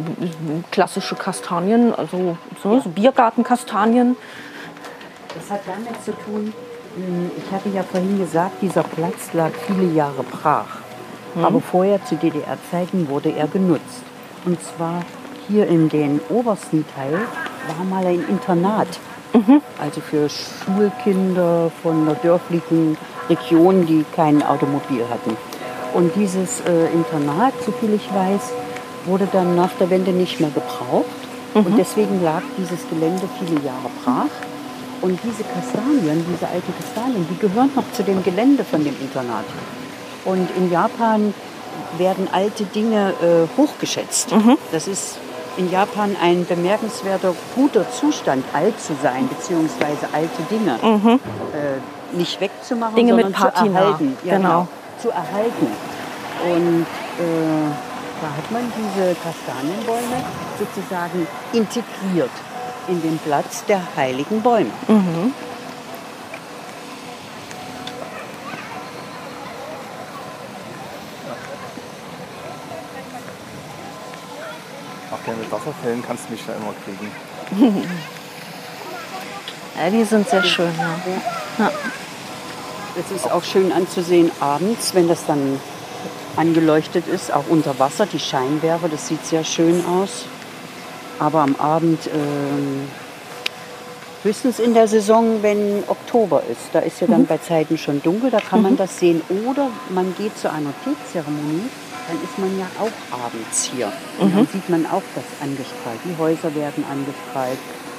klassische Kastanien, also so, so Biergartenkastanien. Das hat damit zu tun, mh, ich hatte ja vorhin gesagt, dieser Platz lag viele Jahre brach. Aber vorher zu DDR-Zeiten wurde er genutzt. Und zwar hier in den obersten Teil war mal ein Internat. Also für Schulkinder von einer dörflichen Region, die kein Automobil hatten. Und dieses äh, Internat, soviel ich weiß, wurde dann nach der Wende nicht mehr gebraucht. Und deswegen lag dieses Gelände viele Jahre brach. Und diese Kastanien, diese alten Kastanien, die gehören noch zu dem Gelände von dem Internat. Und in Japan werden alte Dinge äh, hochgeschätzt. Das ist in Japan ein bemerkenswerter guter Zustand, alt zu sein, beziehungsweise alte Dinge äh, nicht wegzumachen, Dinge mit sondern zu Patina, erhalten. Ja, genau. Zu erhalten. Und äh, da hat man diese Kastanienbäume sozusagen integriert in den Platz der heiligen Bäume. Auch gerne mit Wasserfällen kannst du mich da immer kriegen. (laughs) Ja, die sind sehr schön. Ja. Es ist auch schön anzusehen abends, wenn das dann angeleuchtet ist, auch unter Wasser, die Scheinwerfer, das sieht sehr schön aus. Aber am Abend ähm, höchstens in der Saison, wenn Oktober ist. Da ist ja dann bei Zeiten schon dunkel, da kann man das sehen. Oder man geht zu einer Teezeremonie, dann ist man ja auch abends hier. Und dann sieht man auch das angestrahlt. Die Häuser werden angestrahlt,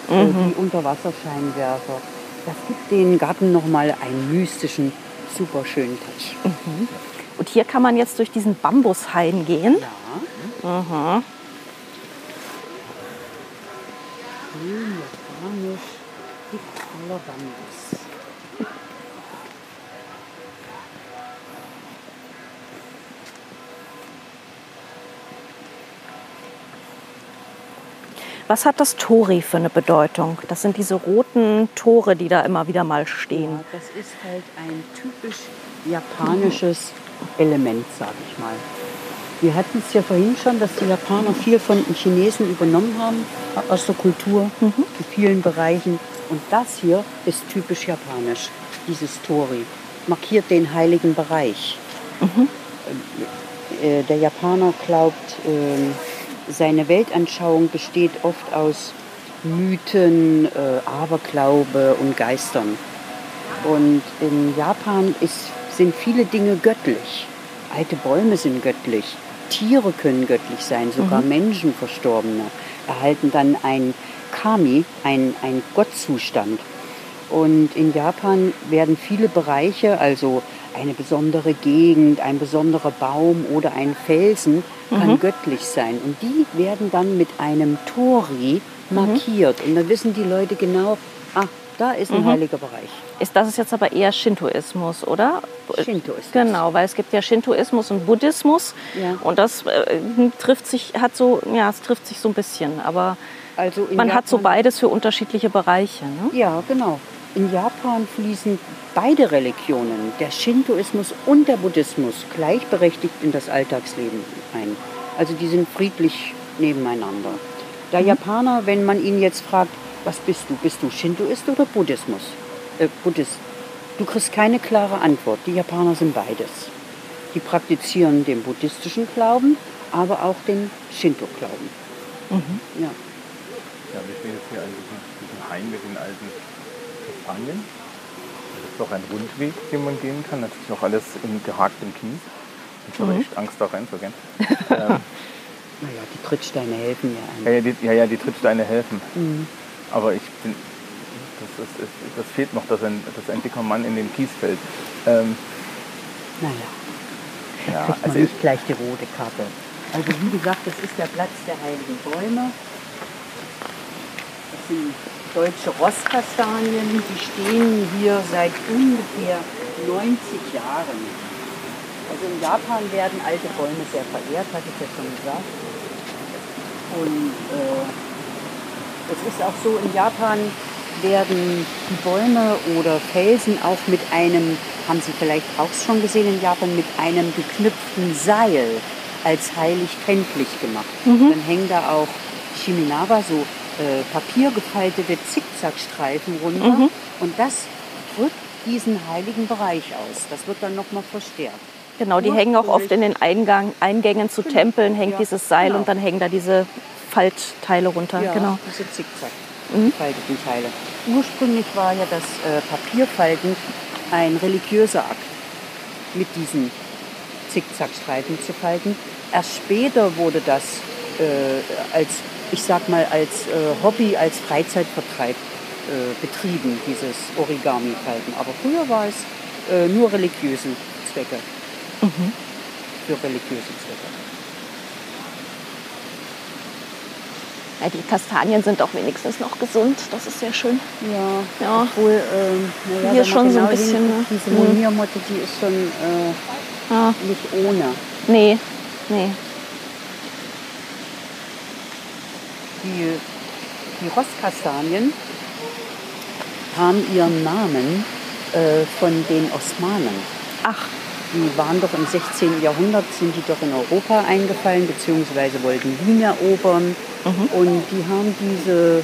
äh, die Unterwasserscheinwerfer. Das gibt den Garten nochmal einen mystischen, super schönen Touch. Und hier kann man jetzt durch diesen Bambushain gehen. Ja. Grün, japanisch, dickroller Bambus. Was hat das Tori für eine Bedeutung? Das sind diese roten Tore, die da immer wieder mal stehen. Ja, das ist halt ein typisch japanisches Element, sage ich mal. Wir hatten es ja vorhin schon, dass die Japaner viel von den Chinesen übernommen haben aus der Kultur in vielen Bereichen. Und das hier ist typisch japanisch, dieses Tori. Markiert den heiligen Bereich. Äh, Der Japaner glaubt, ähm, seine Weltanschauung besteht oft aus Mythen, äh, Aberglaube und Geistern. Und in Japan ist, sind viele Dinge göttlich. Alte Bäume sind göttlich. Tiere können göttlich sein, sogar Menschen, Verstorbene, erhalten dann ein Kami, ein, ein Gottzustand. Und in Japan werden viele Bereiche, also eine besondere Gegend, ein besonderer Baum oder ein Felsen, kann göttlich sein. Und die werden dann mit einem Tori markiert. Und dann wissen die Leute genau, ah, da ist ein heiliger Bereich. Ist das ist jetzt aber eher Shintoismus, oder? Shinto ist das. Genau, weil es gibt ja Shintoismus und Buddhismus Ja. und das äh, trifft sich hat so ja, es trifft sich so ein bisschen, aber Also man hat so Japan- beides für unterschiedliche Bereiche, ne? Ja, genau. In Japan fließen beide Religionen, der Shintoismus und der Buddhismus, gleichberechtigt in das Alltagsleben ein. Also die sind friedlich nebeneinander. Der Japaner, wenn man ihn jetzt fragt, was bist du? Bist du Shintoist oder Buddhismus? Äh, Buddhist. Du kriegst keine klare Antwort. Die Japaner sind beides. Die praktizieren den buddhistischen Glauben, aber auch den Shinto-Glauben. Ja. Ja, wir stehen jetzt hier an diesem, diesem Hain mit den alten Kastanien. Das ist doch ein Rundweg, den man gehen kann. Natürlich auch alles in gehaktem Kies. Ich habe echt Angst, da reinzugehen. (laughs) ähm, Naja, die Trittsteine helfen ja ja, ja, die, ja, ja, die Trittsteine helfen. Aber ich bin, das, ist, ist, das fehlt noch, dass ein, dass ein dicker Mann in den Kies fällt. Ähm, Naja. ja, kriegt man also ich, nicht gleich die rote Karte. Also wie gesagt, das ist der Platz der heiligen Bäume. Das sind deutsche Rostkastanien, die stehen hier seit ungefähr 90 Jahren. Also in Japan werden alte Bäume sehr verehrt, hatte ich ja schon gesagt. Und äh, es ist auch so, in Japan werden die Bäume oder Felsen auch mit einem, haben Sie vielleicht auch schon gesehen in Japan, mit einem geknüpften Seil als heilig kenntlich gemacht. Dann hängen da auch Shiminawa, so äh, papiergefaltete Zickzackstreifen runter. Und das drückt diesen heiligen Bereich aus. Das wird dann nochmal verstärkt. Genau, die hängen auch oft in den Eingang, Eingängen zu Tempeln, hängt Ja, dieses Seil genau. und dann hängen da diese Faltteile runter. Ja, Genau. diese Zickzack gefalteten Teile. Ursprünglich war ja das äh, Papierfalten ein religiöser Akt, mit diesen Zickzackstreifen zu falten. Erst später wurde das äh, als, ich sag mal, als äh, Hobby, als Freizeitvertreib äh, betrieben, dieses Origami-Falten. Aber früher war es äh, nur religiöse Zwecke. Für religiöse Zwecke. Ja, die Kastanien sind auch wenigstens noch gesund. Das ist sehr schön. Ja, Ja. obwohl, ähm, naja, Hier schon so ein genau bisschen, hinguckt, ne? Diese Mhm. Moniermotte, die ist schon äh, Ja. nicht ohne. Nee, nee. Die, die Rostkastanien haben ihren Namen äh, von den Osmanen. Ach, Die waren doch im 16. Jahrhundert, sind die doch in Europa eingefallen, beziehungsweise wollten Wien erobern. Und die haben diese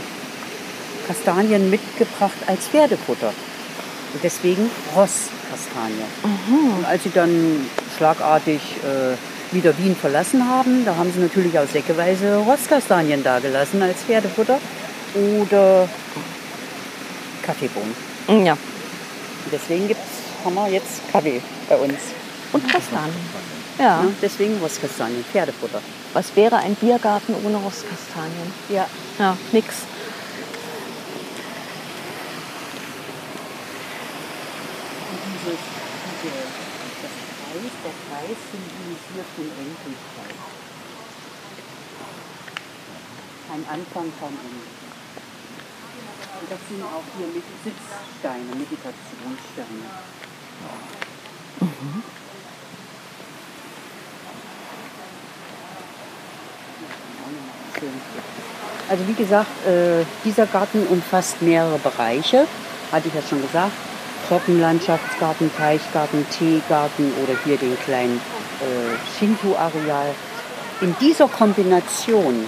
Kastanien mitgebracht als Pferdefutter. Und deswegen Rosskastanie. Und als sie dann schlagartig äh, wieder Wien verlassen haben, da haben sie natürlich auch säckeweise Rosskastanien dagelassen als Pferdefutter oder Kaffeebohnen. ja. Deswegen gibt's, haben wir jetzt Kaffee bei uns. Und Kastanien. Ja. Ja, deswegen Rostkastanien, Pferdefutter. Was wäre ein Biergarten ohne Rostkastanien? Ja, Ja, nix. dieses, diese, das Kreis, der Kreis symbolisiert Unendlichkeit. Kein Anfang, kein Ende. Und das sind auch hier mit Sitzsteine, Meditationssteine. Schön Also wie gesagt, äh, dieser Garten umfasst mehrere Bereiche, hatte ich ja schon gesagt. Trockenlandschaftsgarten, Teichgarten, Teegarten oder hier den kleinen äh, Shinto-Areal. In dieser Kombination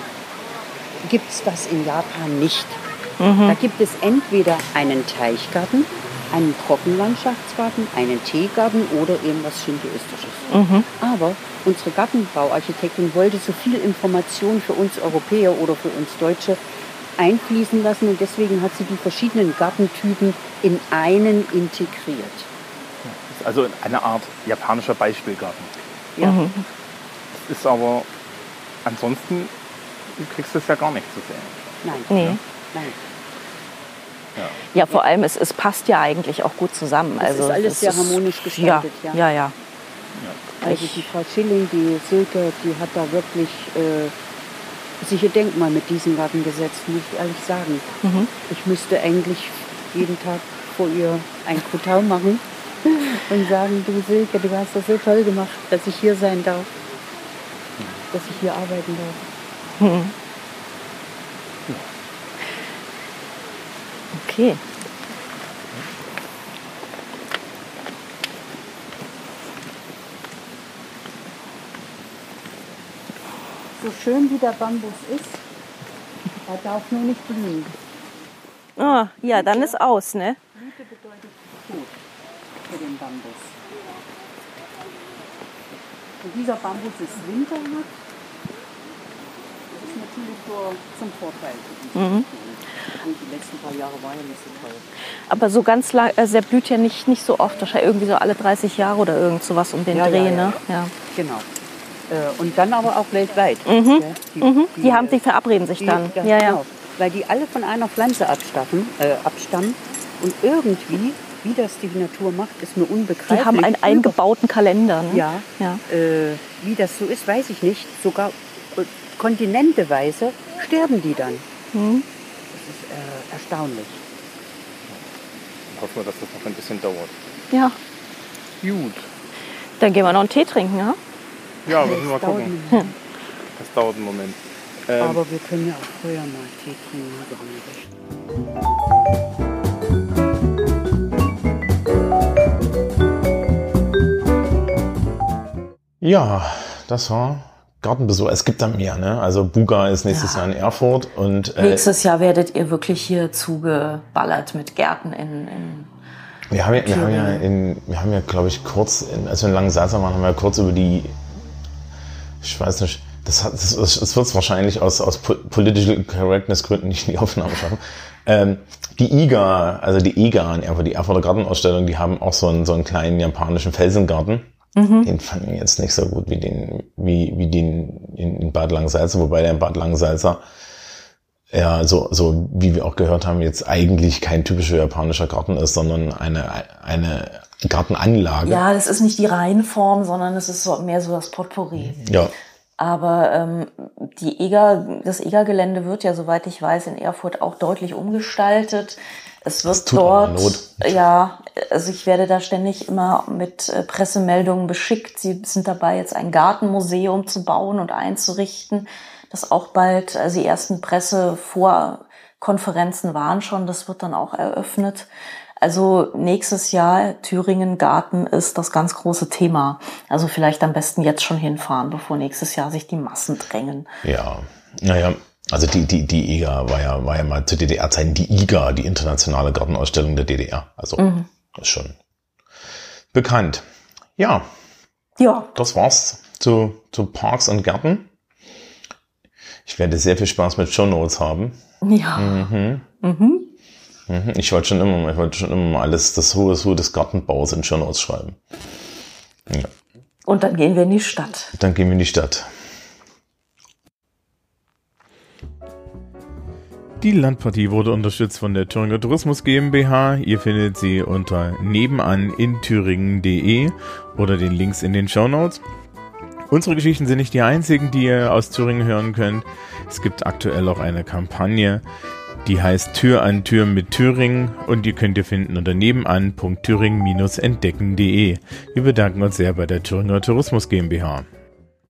gibt es das in Japan nicht. Da gibt es entweder einen Teichgarten, einen Trockenlandschaftsgarten, einen Teegarten oder eben was Shintoistisches. Aber unsere Gartenbauarchitektin wollte so viel Information für uns Europäer oder für uns Deutsche einfließen lassen und deswegen hat sie die verschiedenen Gartentypen in einen integriert. Das ist also eine Art japanischer Beispielgarten. Ja, Das ist aber ansonsten, du kriegst das ja gar nicht zu sehen. nein, Nee. nein. Ja, vor allem, es, es passt ja eigentlich auch gut zusammen. Es also, ist alles es sehr harmonisch gestaltet, Ja, ja. ja, ja. Also die Frau Schilling, die Silke, die hat da wirklich äh, sich ihr Denkmal mit diesem Garten gesetzt, muss ich ehrlich sagen. Mhm. Ich müsste eigentlich jeden Tag vor ihr ein Kotau machen und sagen, du Silke, du hast das so toll gemacht, dass ich hier sein darf, dass ich hier arbeiten darf. Okay. So schön wie der Bambus ist, er darf nur nicht blühen. Ah, ja, dann ist aus, ne? Blüte bedeutet für den Bambus. Und dieser Bambus ist winterhart. Das ist natürlich für, zum Vorteil. Mhm. die Und die letzten paar Jahre war ja nicht so toll. Aber so ganz lang, also der blüht ja nicht, nicht so oft, wahrscheinlich irgendwie so alle 30 Jahre oder irgend sowas um den Ja, ja, Dreh, ja, ne? Ja. Genau. Äh, Und dann aber auch weltweit. Mhm. Die, haben, äh, die verabreden sich die- dann. ja, Ja, ja. Genau. Weil die alle von einer Pflanze abstaffen, äh, abstammen. Und irgendwie, wie das die Natur macht, ist mir unbegreiflich. Die haben einen eingebauten Kalender. Ne? Ja. ja. Äh, wie das so ist, weiß ich nicht. Sogar äh, kontinenteweise sterben die dann. Mhm. Das ist äh, erstaunlich. Hoffen wir, dass das noch ein bisschen dauert. ja. Gut. Dann gehen wir noch einen Tee trinken, ja? Ja, müssen wir mal Das dauert gucken. einen Moment. (laughs) Das dauert einen Moment. Ähm, Aber wir können ja auch vorher mal Tee trinken. Ja, das war Gartenbesuch. Es gibt da mehr, ne? Also Buga ist nächstes Jahr in Erfurt und äh, Nächstes Jahr werdet ihr wirklich hier zugeballert mit Gärten in, in wir haben ja, wir haben ja, in, wir haben ja, glaube ich, kurz, in, als wir in Langensalza waren, haben wir kurz über die, ich weiß nicht, das, hat, das, das wird es wahrscheinlich aus, aus po- Political Correctness Gründen nicht in die Aufnahme schaffen. Ähm, die IGA, also die IGA in Erfurt, die Erfurter Gartenausstellung, die haben auch so einen, so einen kleinen japanischen Felsengarten. Den fanden wir jetzt nicht so gut wie den, wie, wie den in, in Bad Langensalza, wobei der in Bad Langensalza ja, so, so wie wir auch gehört haben, jetzt eigentlich kein typischer japanischer Garten ist, sondern eine, eine Gartenanlage. Ja, das ist nicht die Reihenform, sondern es ist so, mehr so das Potpourri. ja. Aber ähm, die EGA, das EGA-Gelände wird ja, soweit ich weiß, in Erfurt auch deutlich umgestaltet. Es wird dort, ja, also ich werde da ständig immer mit äh, Pressemeldungen beschickt. Sie sind dabei, jetzt ein Gartenmuseum zu bauen und einzurichten, das auch bald, also die ersten Pressevorkonferenzen waren schon, das wird dann auch eröffnet. Also nächstes Jahr Thüringen Garten ist das ganz große Thema. Also vielleicht am besten jetzt schon hinfahren, bevor nächstes Jahr sich die Massen drängen. Ja, naja, also die, die, die IGA war ja, war ja mal zu DDR-Zeiten die IGA, die internationale Gartenausstellung der DDR. Also, ist schon bekannt. Ja, Ja, das war's zu, zu Parks und Gärten. Ich werde sehr viel Spaß mit Show Notes haben. ja. Mhm. Ich wollte schon immer, ich wollte schon immer mal alles, das hohe Hu des Gartenbaus in Show Notes schreiben. Ja. Und dann gehen wir in die Stadt. Dann gehen wir in die Stadt. Die Landpartie wurde unterstützt von der Thüringer Tourismus GmbH. Ihr findet sie unter nebenan in thüringen.de oder den Links in den Shownotes. Unsere Geschichten sind nicht die einzigen, die ihr aus Thüringen hören könnt. Es gibt aktuell auch eine Kampagne, die heißt Tür an Tür mit Thüringen und die könnt ihr finden unter nebenan.thüringen-entdecken.de. Wir bedanken uns sehr bei der Thüringer Tourismus GmbH.